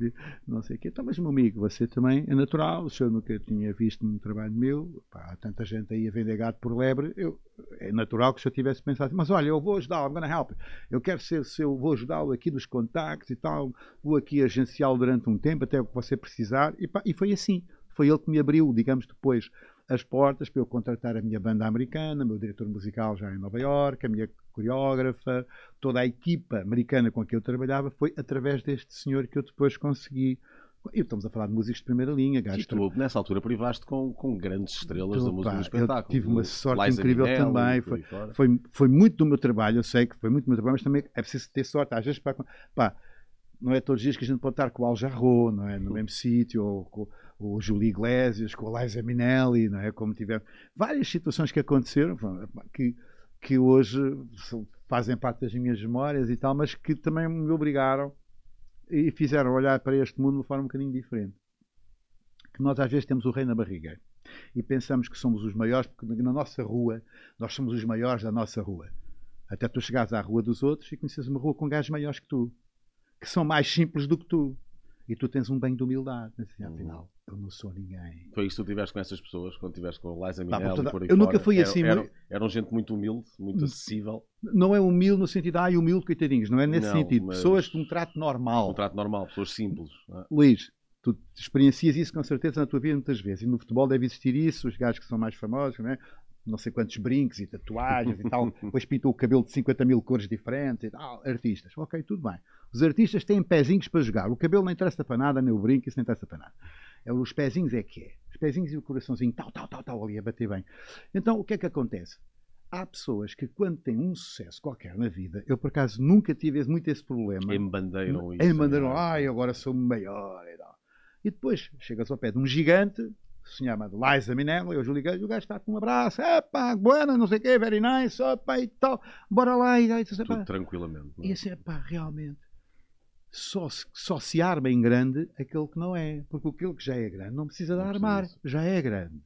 Speaker 2: não sei o quê. Então, mas, meu amigo, você também é natural, o senhor nunca tinha visto um trabalho meu, pá, há tanta gente aí a vender gato por lebre, eu, é natural que se eu tivesse pensado, mas olha, eu vou ajudá-lo, I'm gonna help, eu quero ser seu, vou ajudá-lo aqui nos contactos e tal, vou aqui agenciá-lo durante um tempo, até o que você precisar, e, pá, e foi assim, foi ele que me abriu, digamos, depois as portas para eu contratar a minha banda americana, o meu diretor musical já em Nova Iorque, a minha coreógrafa, toda a equipa americana com que eu trabalhava, foi através deste senhor que eu depois consegui. E estamos a falar de músicos de primeira linha,
Speaker 1: E
Speaker 2: gajos
Speaker 1: tu, nessa altura, privaste com, com grandes estrelas da
Speaker 2: Então,
Speaker 1: música
Speaker 2: pá,
Speaker 1: do espetáculo.
Speaker 2: tive uma sorte
Speaker 1: Liza
Speaker 2: incrível também,
Speaker 1: fora.
Speaker 2: foi, foi muito do meu trabalho, eu sei que foi muito do meu trabalho, mas também é preciso ter sorte. Às vezes, pá, pá, não é todos os dias que a gente pode estar com o Al Jarreau, não é? No mesmo sítio, ou com o Júlio Iglesias, com a Liza Minnelli, não é? Como tivemos várias situações que aconteceram, que, que hoje fazem parte das minhas memórias e tal, mas que também me obrigaram e fizeram olhar para este mundo de uma forma um bocadinho diferente. Que nós às vezes temos o rei na barriga e pensamos que somos os maiores, porque na nossa rua nós somos os maiores da nossa rua. Até tu chegares à rua dos outros e conheces uma rua com gajos maiores que tu, que são mais simples do que tu. E tu tens um banho de humildade. Assim,
Speaker 1: Uhum.
Speaker 2: afinal, eu não sou ninguém.
Speaker 1: Foi isso que tu tiveste com essas pessoas, quando tiveste com a Liza por aí
Speaker 2: eu nunca
Speaker 1: fora?
Speaker 2: fui
Speaker 1: Eram-
Speaker 2: assim,
Speaker 1: Eram,
Speaker 2: mas-
Speaker 1: eram gente muito humilde, muito acessível.
Speaker 2: Não é humilde no sentido, ai, humilde, coitadinhos. Não é nesse
Speaker 1: Não,
Speaker 2: sentido. Pessoas de um trato normal.
Speaker 1: Um trato normal, pessoas simples. é?
Speaker 2: Luís, tu experiencias isso com certeza na tua vida muitas vezes. E no futebol deve existir isso, os gajos que são mais famosos, não, é? não sei quantos brincos e tatuagens e tal, depois pintam o cabelo de 50 mil cores diferentes e tal, artistas. Ok, tudo bem. Os artistas têm pezinhos para jogar. O cabelo não interessa para nada, nem o brinco, isso não interessa para nada. É, os pezinhos é que é. Os pezinhos e o coraçãozinho, tal, tal, tal, tal, ali a bater bem. Então, o que é que acontece? Há pessoas que, quando têm um sucesso qualquer na vida, eu por acaso nunca tive muito esse problema.
Speaker 1: Embandeiram isso. É?
Speaker 2: ai, agora sou maior e tal. E depois chegas ao pé de um gigante, se chama Liza Minnelli, ou Júlio Gás, e o gajo está com um abraço, epá, buena, não sei o quê, very nice, opa, e tal, bora lá, e, aí,
Speaker 1: Tudo tranquilamente. é?
Speaker 2: e assim, epá, realmente, só se, só se arma em grande aquele que não é, porque aquele que já é grande não precisa de
Speaker 1: Não precisa
Speaker 2: armar,
Speaker 1: disso.
Speaker 2: já é grande.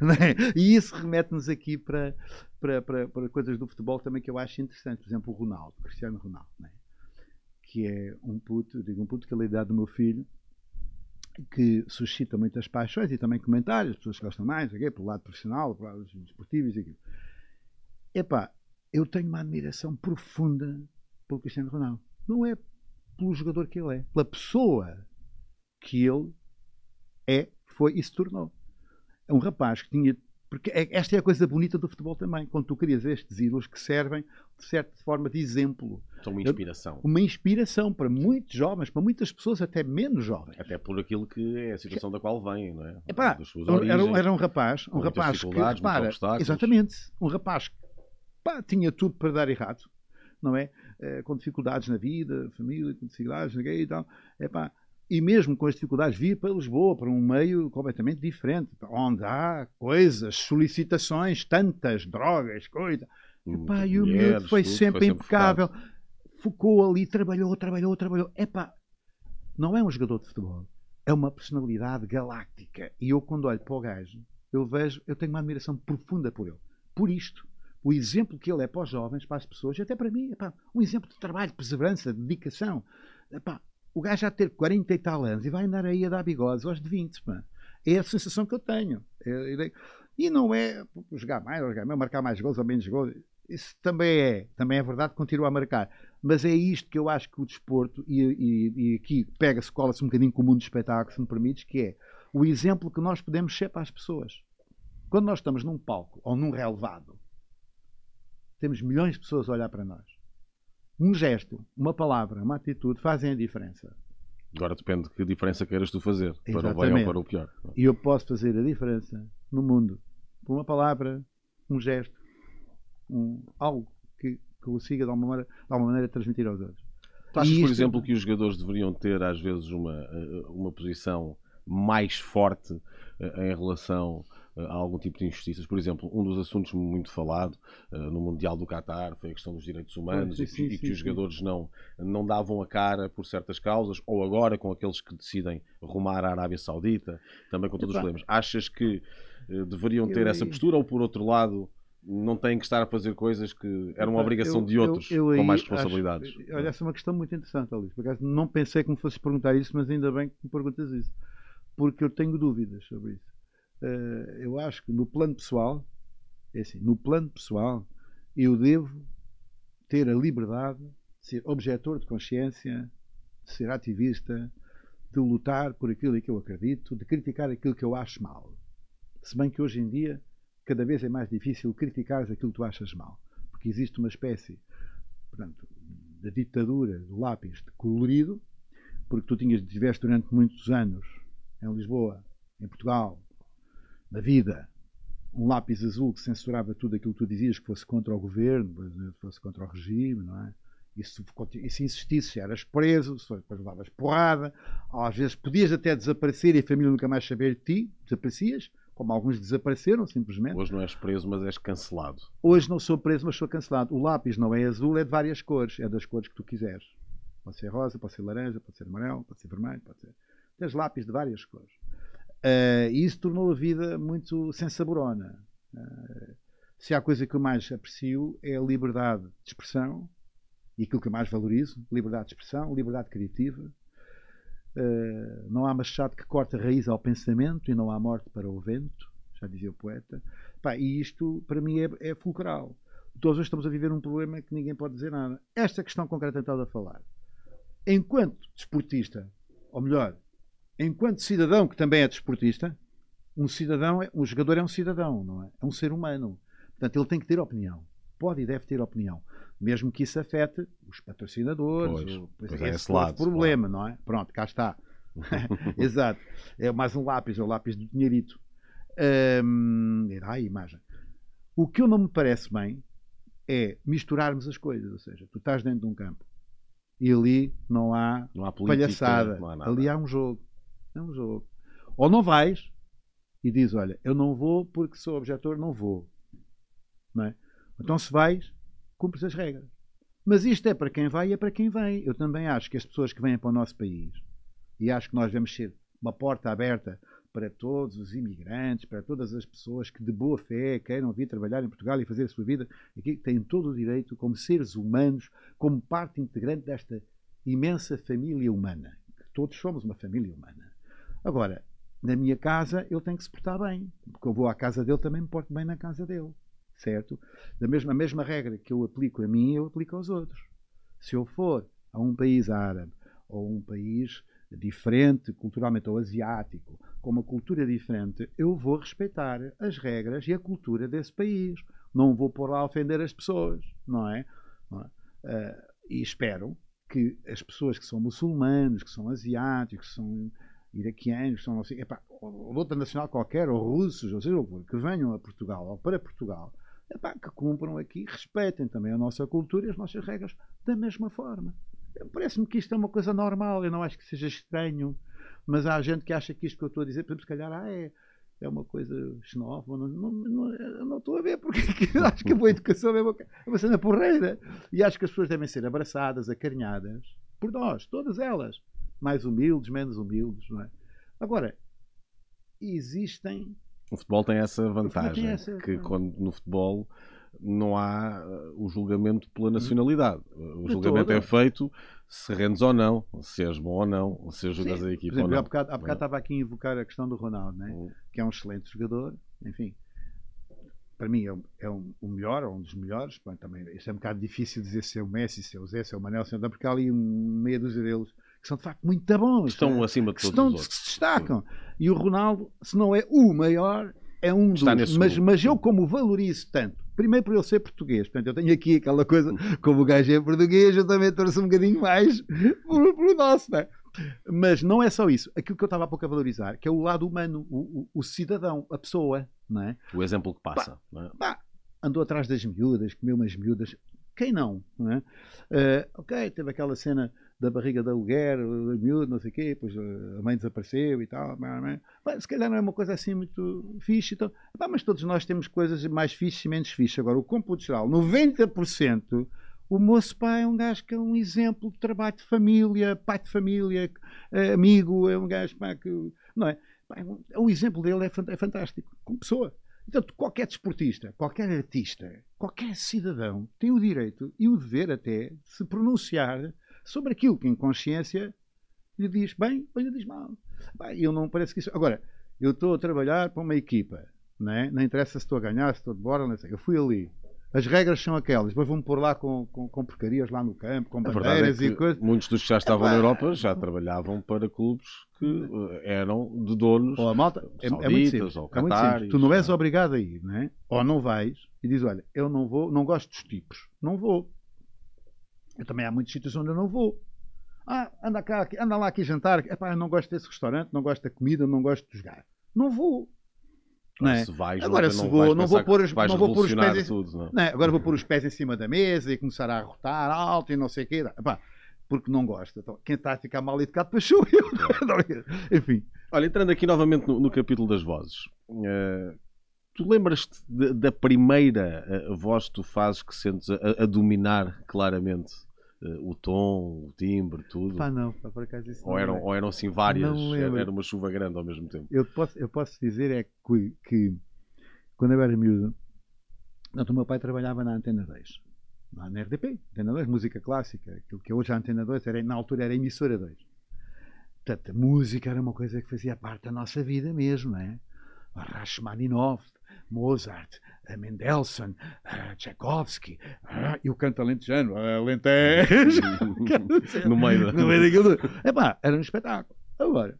Speaker 2: É? E isso remete-nos aqui para, para, para, para coisas do futebol também que eu acho interessante. Por exemplo, o Ronaldo, Cristiano Ronaldo, é? que é um puto, digo um puto que é a idade do meu filho, que suscita muitas paixões e também comentários, as pessoas gostam mais, aqui, pelo lado profissional, pelo lado desportivo e aquilo. Epá, eu tenho uma admiração profunda pelo Cristiano Ronaldo. Não é pelo jogador que ele é, pela pessoa que ele é, foi e se tornou. É um rapaz que tinha. Porque é- esta é a coisa bonita do futebol também, quando tu crias estes ídolos que servem, de certa forma, de exemplo.
Speaker 1: São uma inspiração.
Speaker 2: Uma inspiração para muitos jovens, para muitas pessoas até menos jovens.
Speaker 1: Até por aquilo que é a situação da qual vêm, não é?
Speaker 2: Epá, era, era um- rapaz, um rapaz que repara,
Speaker 1: obstáculos.
Speaker 2: exatamente, um rapaz que pá, tinha tudo para dar errado, não é? Eh, com dificuldades na vida, família, com dificuldades gay e tal, Epá, e mesmo com as dificuldades vir para Lisboa, para um meio completamente diferente, onde há coisas, solicitações, tantas drogas, coisa. Epá, e o miúdo foi, sempre, foi sempre impecável. Focou ali, trabalhou, trabalhou, trabalhou. Epá, não é um jogador de futebol. É uma personalidade galáctica. E eu, quando olho para o gajo, eu vejo, eu tenho uma admiração profunda por ele. Por isto. O exemplo que ele é para os jovens, para as pessoas, até para mim, epá, um exemplo de trabalho, de perseverança, de dedicação. Epá, o gajo já ter 40 e tal anos e vai andar aí a dar bigodes aos de 20. Pá. É a sensação que eu tenho. É, e não é jogar mais, jogar mais, marcar mais gols ou menos gols. Isso também é, também é verdade, continua a marcar. Mas é isto que eu acho que o desporto, e, e, e aqui pega-se, cola-se um bocadinho com o mundo do espetáculo, se me permites, que é o exemplo que nós podemos ser para as pessoas. Quando nós estamos num palco ou num relevado, temos milhões de pessoas a olhar para nós. Um gesto, uma palavra, uma atitude fazem a diferença.
Speaker 1: Agora depende de que diferença queiras tu fazer, Exatamente. para o bem ou para o pior.
Speaker 2: E eu posso fazer a diferença no mundo por uma palavra, um gesto, um, algo que, que consiga de alguma, maneira, de alguma maneira transmitir aos outros.
Speaker 1: Tu achas, por exemplo, que os jogadores deveriam ter às vezes uma, eh, uma posição mais forte eh, em relação a algum tipo de injustiças. Por exemplo, um dos assuntos muito falado uh, no Mundial do Qatar foi a questão dos direitos humanos sim, sim, e, que, sim, e, que, os jogadores não, não davam a cara por certas causas, ou agora com aqueles que decidem rumar à Arábia Saudita, também com todos Epa. os problemas. Achas que uh, deveriam ter eu, essa postura ou, por outro lado, não têm que estar a fazer coisas que eram uma obrigação eu, de outros eu, eu com mais responsabilidades.
Speaker 2: Acho, olha, essa é uma questão muito interessante, Alice. Por acaso não pensei que me fosses perguntar isso, mas ainda bem que me perguntas isso. Porque eu tenho dúvidas sobre isso. Uh, eu acho que no plano pessoal, é assim, no plano pessoal, eu devo ter a liberdade de ser objetor de consciência, de ser ativista, de lutar por aquilo em que eu acredito, de criticar aquilo que eu acho mal. Se bem que hoje em dia cada vez é mais difícil criticar aquilo que tu achas mal, porque existe uma espécie portanto, da ditadura do lápis de colorido, porque tu tinhas, estiveste durante muitos anos em Lisboa, em Portugal, na vida um lápis azul que censurava tudo aquilo que tu dizias que fosse contra o governo, fosse contra o regime, não é? E se, e se insistisse, eras preso, depois levavas porrada, às vezes podias até desaparecer e a família nunca mais saber de ti, desaparecias, como alguns desapareceram simplesmente.
Speaker 1: Hoje não és preso, mas és cancelado.
Speaker 2: Hoje não sou preso, mas sou cancelado. O lápis não é azul, é de várias cores, é das cores que tu quiseres. Pode ser rosa, pode ser laranja, pode ser amarelo, pode ser vermelho, pode ser. Tens lápis de várias cores. Uh, e isso tornou a vida muito sem saborona. Uh, se há coisa que eu mais aprecio é a liberdade de expressão e aquilo que eu mais valorizo: liberdade de expressão, liberdade criativa. Uh, não há machado que corte a raiz ao pensamento e não há morte para o vento, já dizia o poeta. Pá, e isto, para mim, é, é fulcral. Todos hoje estamos a viver um problema que ninguém pode dizer nada. Esta questão concreta que estava a falar. Enquanto desportista, ou melhor, enquanto cidadão que também é desportista, um cidadão, é, um jogador é um cidadão, não é? É um ser humano. Portanto, ele tem que ter opinião. Pode e deve ter opinião. Mesmo que isso afete os patrocinadores. Pois,
Speaker 1: ou, pois é esse lado,
Speaker 2: problema, claro. não é? Pronto, cá está. Exato. É mais um lápis, é o lápis do dinheirito. Hum, a imagem. O que eu não me parece bem é misturarmos as coisas. Ou seja, tu estás dentro de um campo e ali não há, não há política, palhaçada. Não há ali há um jogo. É um jogo. Ou não vais e diz: Olha, eu não vou porque sou objetor, não vou. Não é? Então, se vais, cumpres as regras. Mas isto é para quem vai e é para quem vem. Eu também acho que as pessoas que vêm para o nosso país, e acho que nós devemos ser uma porta aberta para todos os imigrantes, para todas as pessoas que de boa fé queiram vir trabalhar em Portugal e fazer a sua vida, aqui têm todo o direito, como seres humanos, como parte integrante desta imensa família humana. Todos somos uma família humana. Agora, na minha casa, ele tem que se portar bem. Porque eu vou à casa dele, também me porto bem na casa dele. Certo? Da mesma, a mesma regra que eu aplico a mim, eu aplico aos outros. Se eu for a um país árabe ou um país diferente culturalmente ou asiático, com uma cultura diferente, eu vou respeitar as regras e a cultura desse país. Não vou pôr lá ofender as pessoas, não é? Não é? Uh, e espero que as pessoas que são muçulmanos, que são asiáticos, que são iraquianos, são assim, epá, ou outra nacional qualquer, ou russos, ou seja, que venham a Portugal ou para Portugal, epá, que cumpram aqui, respeitem também a nossa cultura e as nossas regras da mesma forma. Parece-me que isto é uma coisa normal, eu não acho que seja estranho, mas há gente que acha que isto que eu estou a dizer, por exemplo, se calhar, ah, é, é uma coisa xenófoba. Não, não, não, não estou a ver porque acho que a boa educação é é uma cena porreira. E acho que as pessoas devem ser abraçadas, acarinhadas por nós, todas elas. Mais humildes, menos humildes, não é? Agora, existem.
Speaker 1: O futebol tem essa vantagem,
Speaker 2: tem essa-
Speaker 1: que quando no futebol não há uh, o julgamento pela nacionalidade. O
Speaker 2: De
Speaker 1: julgamento
Speaker 2: toda.
Speaker 1: é feito se rendes ou não, se és bom ou não, se ajudas
Speaker 2: Sim.
Speaker 1: a
Speaker 2: Por
Speaker 1: equipa
Speaker 2: exemplo,
Speaker 1: ou
Speaker 2: há
Speaker 1: não.
Speaker 2: bocado, há bocado
Speaker 1: Não.
Speaker 2: estava aqui a invocar a questão do Ronaldo, né?
Speaker 1: Hum.
Speaker 2: que é um excelente jogador, enfim. Para mim é, um- é um, o melhor, ou um dos melhores. Bom, também, isso é um bocado difícil dizer se é o Messi, se é o Zé, se é o Manel, se é o... porque há ali um meia dúzia deles que são de facto muito bons.
Speaker 1: Estão
Speaker 2: né?
Speaker 1: acima de
Speaker 2: que,
Speaker 1: todos
Speaker 2: estão,
Speaker 1: os
Speaker 2: que
Speaker 1: outros.
Speaker 2: se destacam. E o Ronaldo, se não é o maior, é um dos. Mas, mas eu, como valorizo tanto, primeiro por ele ser português, portanto, eu tenho aqui aquela coisa, como o gajo é português, eu também torço um bocadinho mais pelo, nosso, né? Mas não é só isso. Aquilo que eu estava há pouco a valorizar, que é o lado humano, o, o- o cidadão, a pessoa, não é?
Speaker 1: O exemplo que passa. não é?
Speaker 2: Pá, andou atrás das miúdas, comeu umas miúdas. Quem não? não é? Eh, ok, teve aquela cena da barriga da Luguer, da miúda, não sei o quê, depois eh, a mãe desapareceu e tal. Pá, se calhar não é uma coisa assim muito fixe. Então, pá, mas todos nós temos coisas mais fixes e menos fixes. Agora, o cômputo geral, 90%, o moço pá é um gajo que é um exemplo de trabalho de família, pai de família, eh, amigo, é um gajo pá, que. Não é? Pá, é um- o exemplo dele é, é fantástico, como pessoa. Portanto, qualquer desportista, qualquer artista, qualquer cidadão tem o direito e o dever até de se pronunciar sobre aquilo que em consciência lhe diz bem ou lhe diz mal. Pá, eu não parece que isso. Agora, eu estou a trabalhar para uma equipa, não, é? não interessa se estou a ganhar, se estou de borla, não sei. Eu fui ali. As regras são aquelas, depois vou-me pôr lá com, com, com porcarias lá no campo, com
Speaker 1: verdade é
Speaker 2: bandeiras e coisas.
Speaker 1: muitos dos que já estavam na
Speaker 2: Epá.
Speaker 1: Europa já trabalhavam para clubes que eh, eram de donos.
Speaker 2: Ou a malta, é, é muito simples.
Speaker 1: ou
Speaker 2: é muito simples. Tu não és
Speaker 1: é?
Speaker 2: obrigado a ir, não é? Ou não vais e dizes, olha, eu não vou, não gosto dos tipos, não vou. Eu também há muitos sítios onde eu não vou. Ah, anda, cá, anda lá aqui jantar. Epá, eu não gosto desse restaurante, não gosto da comida, não gosto de jogar. Não vou. Não é?
Speaker 1: Se vais,
Speaker 2: Agora, se vou- não vou pôr os- não vou pôr os pés em-
Speaker 1: tudo, não é?
Speaker 2: Não é? Agora vou pôr os pés em cima da mesa e começar a arrotar alto e não sei o quê. Epá, porque não gosto. Então, quem está a ficar mal educado sou eu. Enfim.
Speaker 1: Olha, entrando aqui novamente no, no capítulo das vozes, eh, tu lembras-te da primeira eh, voz que tu fazes que sentes a, a dominar claramente eh, o tom, o timbre, tudo?
Speaker 2: Pá, não, pá, por acaso isso
Speaker 1: ou, eram,
Speaker 2: é.
Speaker 1: ou eram assim várias? Era, era uma chuva grande ao mesmo tempo.
Speaker 2: eu posso, eu posso dizer é que, que quando eu era miúdo, o meu pai trabalhava na Antena 2, lá na RDP, Antena 2, música clássica, aquilo que hoje a Antena 2, era, na altura era emissora 2. Portanto, a música era uma coisa que fazia parte da nossa vida mesmo, não é? Rachmaninoff, Mozart, eh, Mendelssohn, eh, Tchaikovsky, eh, e o canto alentejano, eh, Alentejo.
Speaker 1: No meio
Speaker 2: No meio daquilo. Epá, era um espetáculo. Agora,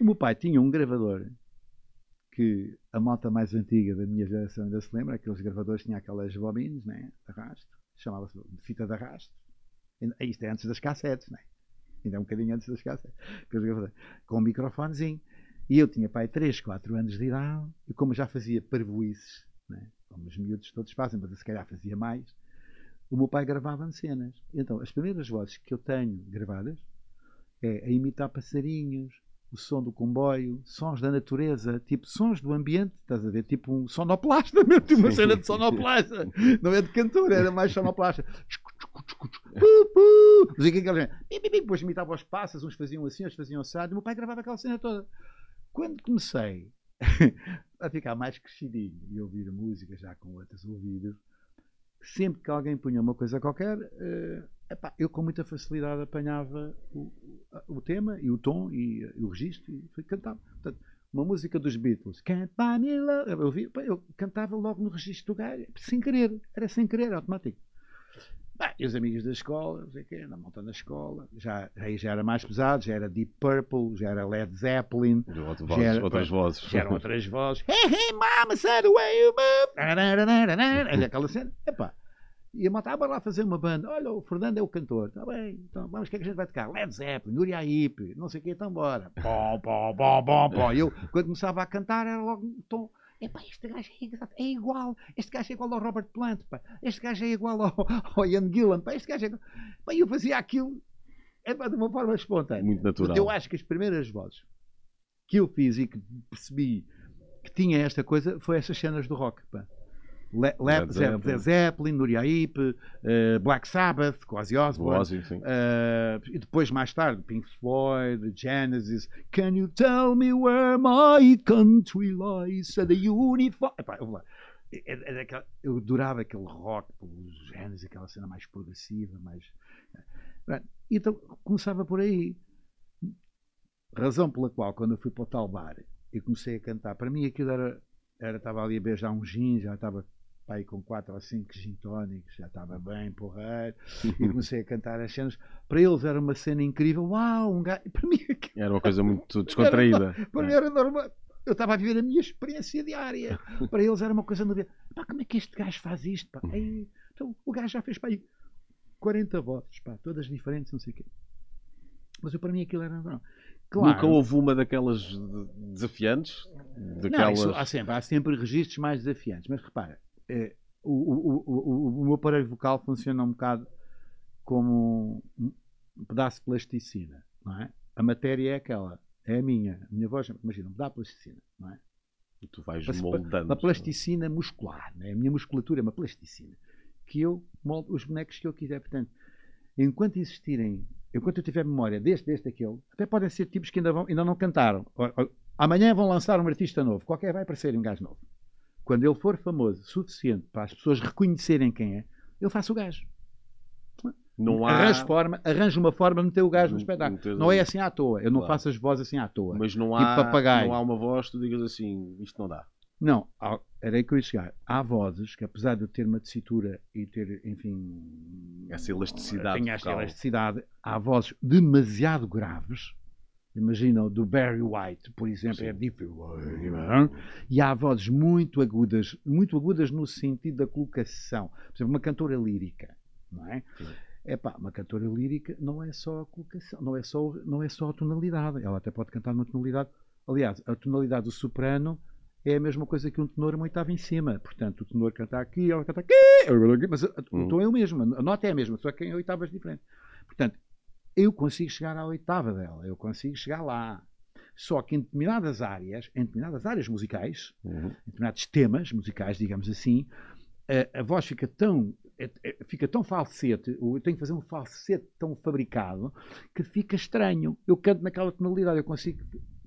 Speaker 2: o meu pai tinha um gravador que a malta mais antiga da minha geração ainda se lembra, aqueles gravadores tinham aquelas bobines, né, de arrasto, chamava-se de fita de arrasto. Isto é antes das cassetes, né? Ainda é um bocadinho antes das cassetes. Com um microfonezinho. E eu tinha pai 3, 4 anos de idade, e como já fazia parvoices, né, como os miúdos todos fazem, mas eu se calhar fazia mais, o meu pai gravava cenas. Então, as primeiras vozes que eu tenho gravadas é a imitar passarinhos, o som do comboio, sons da natureza, tipo sons do ambiente, estás a ver? Tipo um sonoplasta, mesmo, tipo uma cena de sonoplasta. Não é de cantor, era mais sonoplasta. Que é que eles-. Depois imitava os passos, uns faziam assim, outros faziam assado, e o meu pai gravava aquela cena toda. Quando comecei a ficar mais crescidinho e ouvir música já com outros ouvidos, sempre que alguém punha uma coisa qualquer, eh, epá, eu com muita facilidade apanhava o, o- tema e o tom e, eh, o registro e cantava. Portanto, uma música dos Beatles, Can't Buy Me Love, eu, eu cantava logo no registro do gajo, sem querer, era sem querer, automático. Bah, e os amigos da escola, não sei o quê, na monta na escola, já, aí já era mais pesado, já era Deep Purple, já era Led Zeppelin,
Speaker 1: De outra
Speaker 2: Já era-
Speaker 1: outras vozes.
Speaker 2: já eram outras vozes. Hey, hey, mama, said the way you move. Era aquela cena. Epá. E a malta, ah, lá fazer uma banda. Olha, o Fernando é o cantor. Está bem, então vamos, o que é que a gente vai tocar? Led Zeppelin, Uriah Heep, não sei o quê, então bora. Pó, pó, pó, pó, pó. E eu, quando começava a cantar, era logo um tom. Epá, este gajo é, igual- é igual. Este gajo é igual ao Robert Plant. Pá. Este gajo é igual ao, ao Ian Gillan. Pá. Este gajo é igual. Pá, eu fazia aquilo epá, de uma forma espontânea.
Speaker 1: Muito natural.
Speaker 2: Eu acho que as primeiras vozes que eu fiz e que percebi que tinha esta coisa foi essas cenas do rock. Pá. Le, Le,
Speaker 1: Led
Speaker 2: Ze-
Speaker 1: Zeppelin.
Speaker 2: Ze- Zeppelin, Nuria Ipe, eh, Black Sabbath, com Ozzy
Speaker 1: O
Speaker 2: Osbourne,
Speaker 1: Ozzy,
Speaker 2: eh, e depois mais tarde Pink Floyd, Genesis, Can you tell me where my country lies? The uniform. Epá, eu, vou lá. É- é- é eu adorava aquele rock, os Genesis, aquela cena mais progressiva, mais. Pronto. Então começava por aí. Razão pela qual, quando eu fui para o tal bar e comecei a cantar, para mim aquilo era. era estava ali a beijar um gin, já estava pá, aí com 4 ou 5 gin tónicos, já estava bem porreiro, e comecei a cantar as cenas. Para eles era uma cena incrível. Uau, um gajo. Para mim, aquilo-
Speaker 1: Era uma coisa muito descontraída.
Speaker 2: para mim era normal. Eu estava a viver a minha experiência diária. Para eles era uma coisa novidade. Pá, como é que este gajo faz isto? Pá? Ei, então, o gajo já fez aí 40 vozes, pá, todas diferentes, não sei o quê. Mas eu, para mim aquilo era normal. Claro,
Speaker 1: Nunca houve uma daquelas de- desafiantes?
Speaker 2: não,
Speaker 1: Daquelas...
Speaker 2: isso há, sempre, há sempre registros mais desafiantes. Mas repara, eh, o, o, o, o, meu aparelho vocal funciona um bocado como um um pedaço de plasticina. Não é? A matéria é aquela, é a minha. A minha voz, imagina, um pedaço de plasticina. Não é?
Speaker 1: E tu vais
Speaker 2: Mas
Speaker 1: moldando.
Speaker 2: Uma plasticina muscular, né? a minha musculatura é uma plasticina que eu moldo os bonecos que eu quiser. Portanto, enquanto existirem, enquanto eu tiver memória deste, deste, daquele, até podem ser tipos que ainda, vão, ainda não cantaram. Amanhã vão lançar um artista novo, qualquer vai aparecer um gajo novo. Quando ele for famoso suficiente para as pessoas reconhecerem quem é, eu faço o gajo.
Speaker 1: Não há...
Speaker 2: Arranjo, forma, arranjo uma forma de meter o gajo no espetáculo.
Speaker 1: não
Speaker 2: Não é assim à toa. Eu não
Speaker 1: Claro.
Speaker 2: faço as vozes assim à toa.
Speaker 1: Mas não
Speaker 2: Tipo
Speaker 1: há,
Speaker 2: papagaio.
Speaker 1: não há uma voz que tu digas assim, isto não dá.
Speaker 2: Não, era aí que eu ia chegar. Há vozes que, apesar de eu ter uma tessitura e ter, enfim.
Speaker 1: Essa elasticidade
Speaker 2: Tenho
Speaker 1: vocal.
Speaker 2: elasticidade. Há vozes demasiado graves. Imagina o do Barry White, por exemplo,
Speaker 1: Sim.
Speaker 2: é difícil. E há vozes muito agudas, muito agudas no sentido da colocação. Por exemplo, uma cantora lírica, não é?
Speaker 1: Sim.
Speaker 2: É pá, uma cantora lírica não é só a colocação, não é só, não é só a tonalidade. Ela até pode cantar numa tonalidade. Aliás, a tonalidade do soprano é a mesma coisa que um tenor uma oitava em cima. Portanto, o tenor canta aqui, ela canta aqui, mas a-
Speaker 1: Hum.
Speaker 2: o tom é o mesmo, a nota é a mesma, só que em oitavas diferentes. Portanto, eu consigo chegar à oitava dela, eu consigo chegar lá. Só que em determinadas áreas, em determinadas áreas musicais,
Speaker 1: Uhum.
Speaker 2: em determinados temas musicais, digamos assim, a, a voz fica tão, é- é- fica tão falsete, eu tenho que fazer um falsete tão fabricado, que fica estranho. Eu canto naquela tonalidade, eu consigo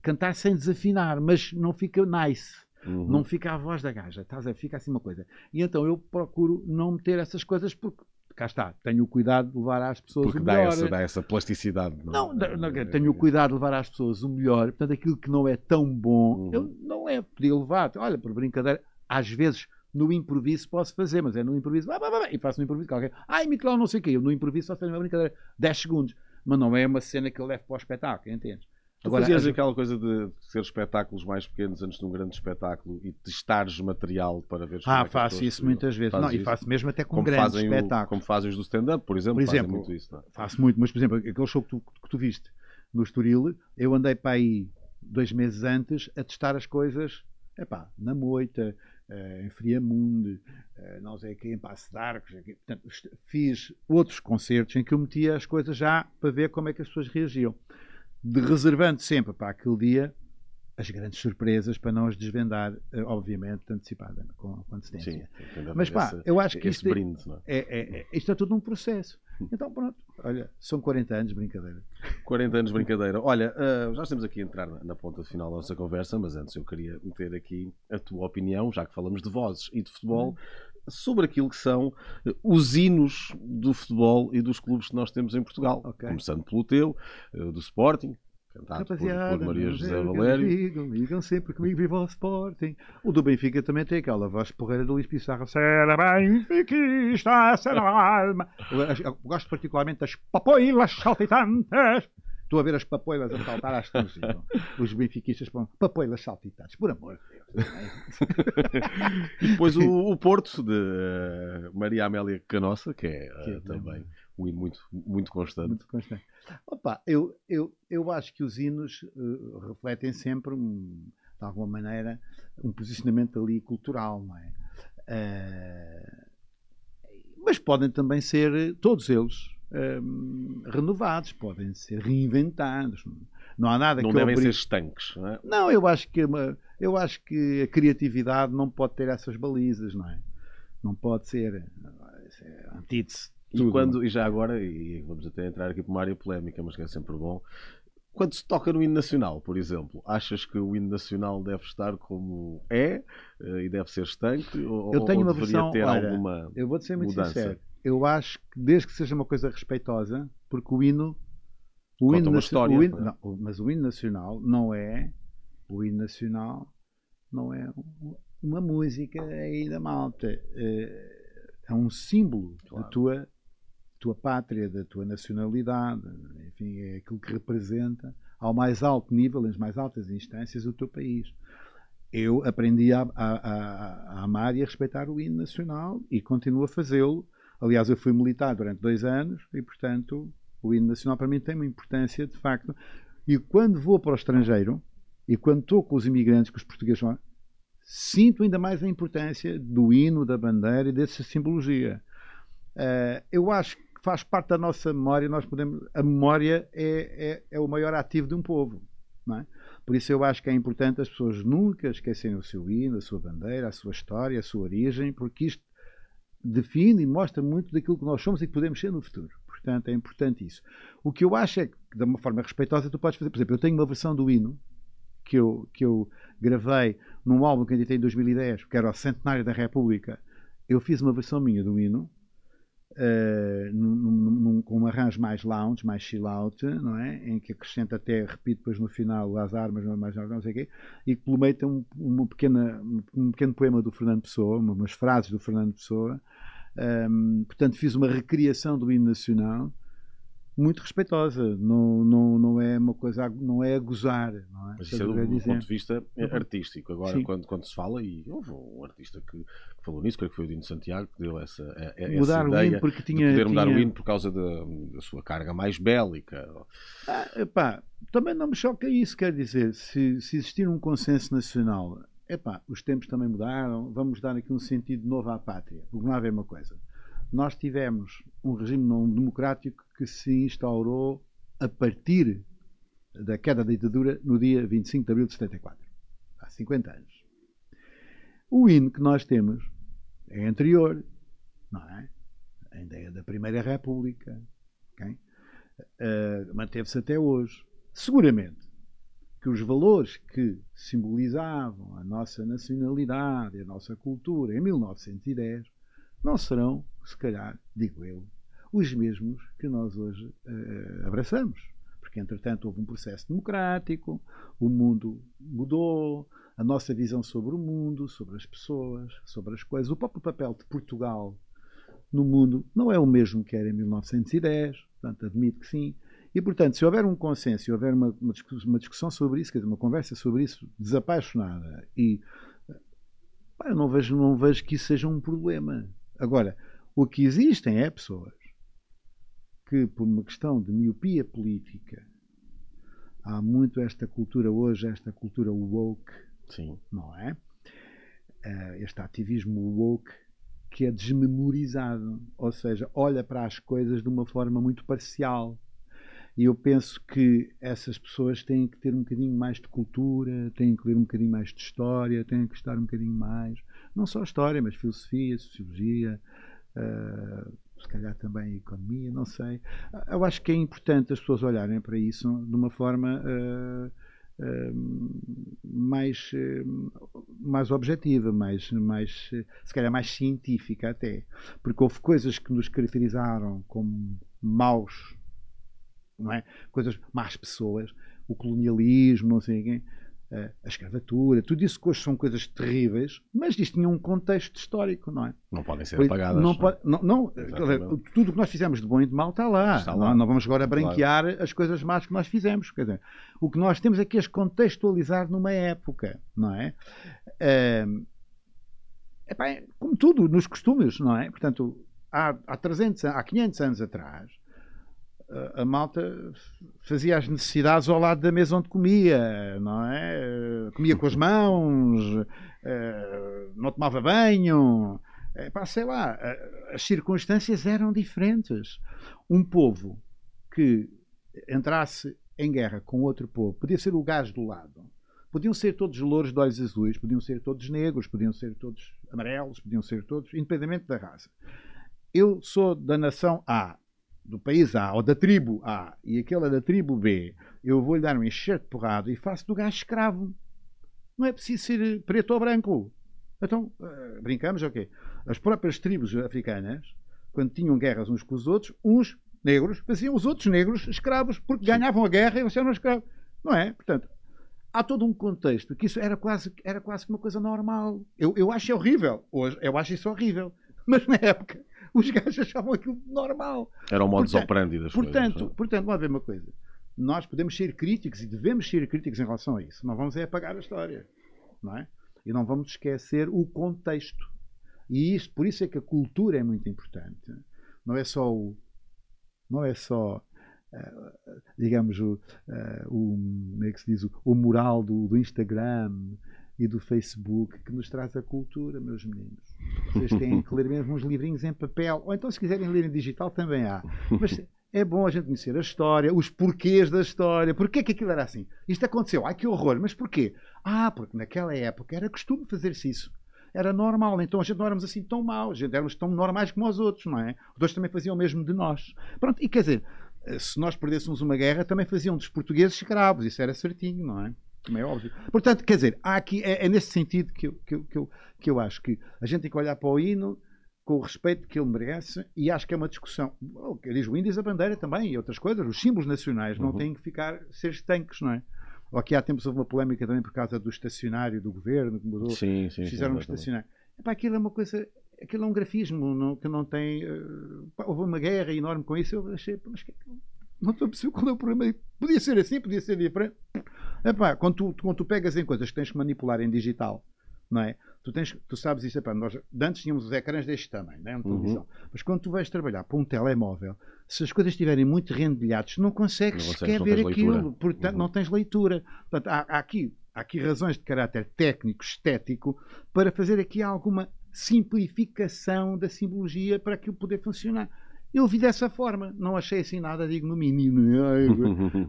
Speaker 2: cantar sem desafinar, mas não fica nice.
Speaker 1: Uhum.
Speaker 2: Não fica a voz da gaja, estás a ver? fica assim uma coisa. E então eu procuro não meter essas coisas porque, cá está, tenho o cuidado de levar às pessoas
Speaker 1: Porque
Speaker 2: o
Speaker 1: dá
Speaker 2: melhor.
Speaker 1: essa, dá essa plasticidade.
Speaker 2: Não, não, não, tenho o cuidado de levar às pessoas o melhor. Portanto, aquilo que não é tão bom,
Speaker 1: Uhum.
Speaker 2: eu não é. Podia levar. Olha, por brincadeira, às vezes no improviso posso fazer, mas é no improviso. Bah, bah, bah, e faço no improviso qualquer. Ai, Michelão, não sei o quê. Eu no improviso só faço uma brincadeira. 10 segundos. Mas não é uma cena que eu levo para o espetáculo, entendes?
Speaker 1: Tu
Speaker 2: Agora,
Speaker 1: fazias
Speaker 2: as-
Speaker 1: aquela coisa de ser espetáculos mais pequenos antes de um grande espetáculo e testares material para ver
Speaker 2: Ah, faço isso muitas vezes. Não, e faço mesmo até com
Speaker 1: como
Speaker 2: grandes espetáculos.
Speaker 1: como fazem os do stand-up, por exemplo.
Speaker 2: Por exemplo,
Speaker 1: muito isso. Não é?
Speaker 2: Faço muito, mas por exemplo, aquele show que tu, que tu viste no Estoril, eu andei para aí dois meses antes a testar as coisas, epá, na Moita, eh, em Friamunde, eh, não sei aqui, em Passo de Arcos. aqui. Portanto, est- fiz outros concertos em que eu metia as coisas já para ver como é que as pessoas reagiam. De reservando sempre para aquele dia as grandes surpresas para não as desvendar, eh, obviamente, antecipada, com, com antecedência.
Speaker 1: Sim, de
Speaker 2: Mas pá, eu acho que isto é-
Speaker 1: brinde. É?
Speaker 2: é, é, é- isto é tudo um processo. Então pronto, olha, são 40 anos, brincadeira.
Speaker 1: 40 anos de brincadeira. Olha, ah, já estamos aqui a entrar na, na ponta final da nossa conversa, mas antes eu queria meter aqui a tua opinião, já que falamos de vozes e de futebol, sobre aquilo que são eh, os hinos do futebol e dos clubes que nós temos em Portugal.
Speaker 2: Ok.
Speaker 1: Começando pelo teu, eh, do Sporting, cantado por, por Maria José
Speaker 2: sei,
Speaker 1: Valério.
Speaker 2: Ligam, ligam sempre comigo, viva o Sporting. O do Benfica também tem aquela voz porreira do Luís Pissarro. Será benfiquista, será alma. Eu gosto particularmente das papoilas saltitantes. Estou a ver as papoilas a saltar às tantas. Os benfiquistas põem papoilas saltitantes. Por amor de Deus. é?
Speaker 1: E depois o, o Porto, de eh, Maria Amélia Canossa, que é, eh,
Speaker 2: Que é
Speaker 1: também um hino muito, muito constante.
Speaker 2: Muito constante. Opa, eu, eu, eu acho que os hinos eh, refletem sempre, um, de alguma maneira, um posicionamento ali cultural, não é? Mas podem também ser, todos eles, hum, renovados, podem ser reinventados. Não há nada
Speaker 1: não
Speaker 2: que
Speaker 1: devem
Speaker 2: obrigue...
Speaker 1: ser estanques, não é?
Speaker 2: Não, eu acho que uma... eu acho que a criatividade não pode ter essas balizas, não é? Não pode ser é antítese.
Speaker 1: E, quando, e já agora, e vamos até entrar aqui para uma área polémica, mas que é sempre bom, quando se toca no hino nacional, por exemplo, achas que o hino nacional deve estar como é eh, e deve ser estanque? Ou,
Speaker 2: eu tenho
Speaker 1: ou
Speaker 2: uma versão,
Speaker 1: ter
Speaker 2: olha,
Speaker 1: alguma
Speaker 2: eu vou ser muito
Speaker 1: mudança?
Speaker 2: sincero. Eu acho que desde que seja uma coisa respeitosa, porque o hino, o
Speaker 1: Conta
Speaker 2: hino,
Speaker 1: uma história,
Speaker 2: o hino-
Speaker 1: não é?
Speaker 2: não, mas o hino nacional não é o hino nacional não é um- uma música aí da malta. Eh, É um símbolo
Speaker 1: Claro.
Speaker 2: da tua tua pátria, da tua nacionalidade, enfim, é aquilo que representa ao mais alto nível, nas mais altas instâncias, o teu país. Eu aprendi a, a- a- a amar e a respeitar o hino nacional e continuo a fazê-lo. Aliás, eu fui militar durante dois anos e, portanto, o hino nacional para mim tem uma importância de facto. E quando vou para o estrangeiro e quando estou com os imigrantes, com os portugueses lá, sinto ainda mais a importância do hino, da bandeira e dessa simbologia. Eh, eu acho que faz parte da nossa memória. Nós podemos, a memória é, é, é o maior ativo de um povo. É? Por isso eu acho que é importante as pessoas nunca esquecerem o seu hino, a sua bandeira, a sua história, a sua origem, porque isto define e mostra muito daquilo que nós somos e que podemos ser no futuro. Portanto, é importante isso. O que eu acho é que, de uma forma respeitosa, tu podes fazer. Por exemplo, eu tenho uma versão do hino que eu, que eu gravei num álbum que editei em 2010, que era o Centenário da República. Eu fiz uma versão minha do hino, eh, num- num- num- com um arranjo mais lounge, mais chill out, não é? Em que acrescenta até, repito depois no final, as armas, mais não sei o quê, e que pelo meio tem um, uma pequena, um pequeno poema do Fernando Pessoa, uma- umas frases do Fernando Pessoa. Ahm, portanto, fiz uma recriação do hino nacional muito respeitosa. Não, não, não é uma coisa, a- não é a gozar, não é?
Speaker 1: Mas isso é
Speaker 2: o
Speaker 1: do, do ponto de vista eh, artístico. Agora,
Speaker 2: Sim.
Speaker 1: quando, quando se fala, e houve um artista que, que falou nisso, creio que foi o Dino Santiago, que deu essa, eh, essa
Speaker 2: Mudar o
Speaker 1: ideia
Speaker 2: hino porque
Speaker 1: de
Speaker 2: tinha.
Speaker 1: poder mudar
Speaker 2: tinha-
Speaker 1: o hino por causa da, da sua carga mais bélica.
Speaker 2: Ah, epá, também não me choca isso, quer dizer, se, se existir um consenso nacional, epá, os tempos também mudaram, vamos dar aqui um sentido novo à pátria. Porque não há a uma coisa. Nós tivemos um regime não democrático que se instaurou a partir da queda da ditadura no dia 25 de abril de 74, há 50 anos. O hino que nós temos é anterior, não é? Ainda é da Primeira República. ok? Uh, manteve-se até hoje. Seguramente que os valores que simbolizavam a nossa nacionalidade, a nossa cultura em 1910 não serão, se calhar, digo eu, os mesmos que nós hoje uh, abraçamos. Porque, entretanto, houve um processo democrático, o mundo mudou, a nossa visão sobre o mundo, sobre as pessoas, sobre as coisas. O próprio papel de Portugal no mundo não é o mesmo que era em 1910, portanto, admito que sim. E, portanto, se houver um consenso, se houver uma, uma, discussão, sobre isso, quer dizer, uma conversa sobre isso desapaixonada, e pá, eu não vejo, não vejo que isso seja um problema. Agora, o que existem é pessoas que, por uma questão de miopia política, há muito esta cultura hoje, esta cultura woke,
Speaker 1: Sim.
Speaker 2: não é? Este ativismo woke que é desmemorizado, ou seja, olha para as coisas de uma forma muito parcial. E eu penso que essas pessoas têm que ter um bocadinho mais de cultura, têm que ler um bocadinho mais de história, têm que estar um bocadinho mais, não só história, mas filosofia, sociologia, uh, se calhar também economia, não sei. Eu acho que é importante as pessoas olharem para isso de uma forma uh, uh, mais, mais objetiva, mais, mais, se calhar mais científica até. Porque houve coisas que nos caracterizaram como maus, não é? coisas, más pessoas, o colonialismo, não sei quem a escravatura, tudo isso que hoje são coisas terríveis, mas isto tinha um contexto histórico, não é?
Speaker 1: Não podem ser apagadas.
Speaker 2: Não, pode, não, não tudo o que nós fizemos de bom e de mal está lá.
Speaker 1: Está lá.
Speaker 2: Não, não, vamos agora branquear claro. as coisas más que nós fizemos. Quer dizer, o que nós temos é que as contextualizar numa época, não é? é epá, como tudo, nos costumes, não é? Portanto, há, há, 300, há 500 anos atrás, a malta fazia as necessidades ao lado da mesa onde comia, não é? Comia com as mãos, não tomava banho, é, pá, sei lá, as circunstâncias eram diferentes. Um povo que entrasse em guerra com outro povo, podia ser o gás do lado, podiam ser todos louros de olhos azuis, podiam ser todos negros, podiam ser todos amarelos, podiam ser todos, independentemente da raça. Eu sou da nação A, do país A, ou da tribo A, e aquele é da tribo B, eu vou-lhe dar um enxerto de porrada e faço do gajo escravo. Não é preciso ser preto ou branco. Então, uh, brincamos, ok. As próprias tribos africanas, quando tinham guerras uns com os outros, uns negros faziam os outros negros escravos, porque Sim. ganhavam a guerra e eles eram escravos. Não é? Portanto, há todo um contexto que isso era quase, era quase uma coisa normal. Eu, eu acho horrível. Hoje, eu acho isso horrível. Mas na época, os gajos achavam aquilo normal.
Speaker 1: Era o modus operandi das
Speaker 2: portanto,
Speaker 1: coisas.
Speaker 2: É? Portanto, vamos ver uma coisa. Nós podemos ser críticos e devemos ser críticos em relação a isso. Não vamos é apagar a história. Não é? E não vamos esquecer o contexto. E isso, por isso é que a cultura é muito importante. Não é só o, não é só uh, digamos o, uh, o, como é que se diz, o, o moral do, do, Instagram e do Facebook que nos traz a cultura, meus meninos. Vocês têm que ler mesmo uns livrinhos em papel, ou então se quiserem ler em digital também há. Mas é bom a gente conhecer a história, os porquês da história. Porquê que aquilo era assim? Isto aconteceu, ai que horror, mas porquê? Ah, porque naquela época era costume fazer-se isso era normal. Então a gente não éramos assim tão maus, a gente éramos tão normais como os outros, não é? Os outros também faziam o mesmo de nós. Pronto, e quer dizer, se nós perdêssemos uma guerra, também faziam dos portugueses escravos, isso era certinho, não é? Como é óbvio. Portanto, quer dizer, há aqui, é, é nesse sentido que eu, que, eu, que, eu, que eu acho que a gente tem que olhar para o hino com o respeito que ele merece e acho que é uma discussão. Oh, diz o índice, a bandeira também e outras coisas, os símbolos nacionais não uhum. têm que ficar ser estanques, não é? Ou aqui há tempos houve uma polémica também por causa do estacionário do governo, que mudou.
Speaker 1: Sim, sim.
Speaker 2: Fizeram
Speaker 1: sim,
Speaker 2: um estacionário. Epá, aquilo é uma coisa. Aquilo é um grafismo não, que não tem. Uh, houve uma guerra enorme com isso. Eu achei, mas que, é não estou a perceber qual é o problema. Podia ser assim, podia ser diferente. Epá, quando, tu, quando tu pegas em coisas que tens que manipular em digital, não é? Tu, tens, tu sabes isso, epá, nós antes tínhamos os ecrãs deste tamanho, não é? Uhum. Mas quando tu vais trabalhar para um telemóvel, se as coisas estiverem muito rendilhadas, não consegues não sequer ver aquilo. Leitura. Portanto, uhum. não tens leitura. Portanto, há, há, aqui, há aqui razões de caráter técnico, estético, para fazer aqui alguma simplificação da simbologia para aquilo poder funcionar. Eu vi dessa forma, não achei assim nada digno mínimo.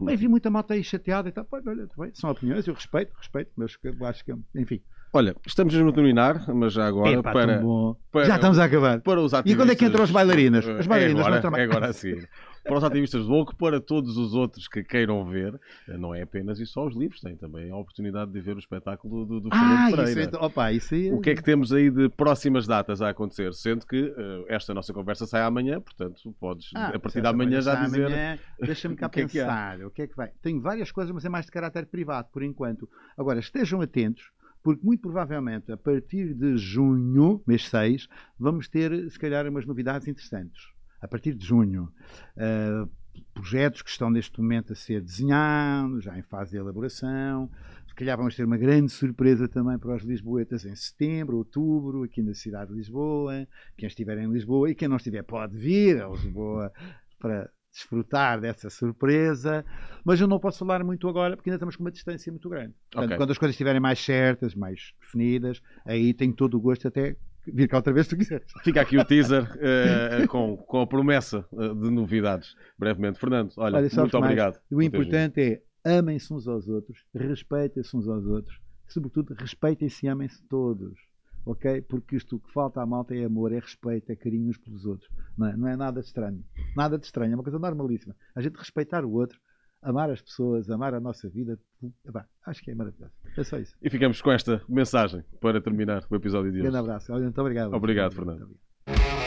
Speaker 2: Mas vi muita malta aí chateada e tal. Olha, são opiniões, eu respeito, respeito, mas acho que, enfim.
Speaker 1: Olha, estamos mesmo a terminar, mas já agora
Speaker 2: Epa,
Speaker 1: para,
Speaker 2: para, Já estamos a acabar.
Speaker 1: Para os
Speaker 2: e quando é que entram as bailarinas? As bailarinas
Speaker 1: é agora, é agora sim. Para os ativistas do Oco, para todos os outros que queiram ver, não é apenas e só os livros, tem também a oportunidade de ver o espetáculo do, do
Speaker 2: ah,
Speaker 1: Fernando Pereira.
Speaker 2: Isso é, opa, isso é...
Speaker 1: O que é que temos aí de próximas datas a acontecer? Sendo que uh, esta nossa conversa sai amanhã, portanto, podes ah, a partir da manhã já dizer.
Speaker 2: Deixa-me cá pensar. o que é que vai? Tenho várias coisas, mas é mais de caráter privado, por enquanto. Agora, estejam atentos porque muito provavelmente a partir de junho, mês 6, vamos ter, se calhar, umas novidades interessantes. A partir de junho. Uh, projetos que estão neste momento a ser desenhados, já em fase de elaboração. Se calhar vamos ter uma grande surpresa também para os lisboetas em setembro, outubro, aqui na cidade de Lisboa. Quem estiver em Lisboa e quem não estiver pode vir a Lisboa para desfrutar dessa surpresa, mas eu não posso falar muito agora porque ainda estamos com uma distância muito grande. Portanto, okay. quando as coisas estiverem mais certas, mais definidas, aí tenho todo o gosto até vir cá outra vez se tu quiseres.
Speaker 1: Fica aqui o teaser uh, com, com a promessa eh, de novidades brevemente. Fernando, olha, olha muito obrigado.
Speaker 2: O importante é amem-se uns aos outros, respeitem-se uns aos outros, sobretudo respeitem-se e amem-se todos ok? Porque isto que falta à malta é amor, é respeito, é carinho uns pelos outros. Não é, não é nada de estranho. Nada de estranho, é uma coisa normalíssima. A gente respeitar o outro, amar as pessoas, amar a nossa vida, acho que é maravilhoso. É só isso.
Speaker 1: E ficamos com esta mensagem para terminar o episódio de hoje.
Speaker 2: Um grande abraço. Muito obrigado.
Speaker 1: Obrigado, Fernando. Muito obrigado.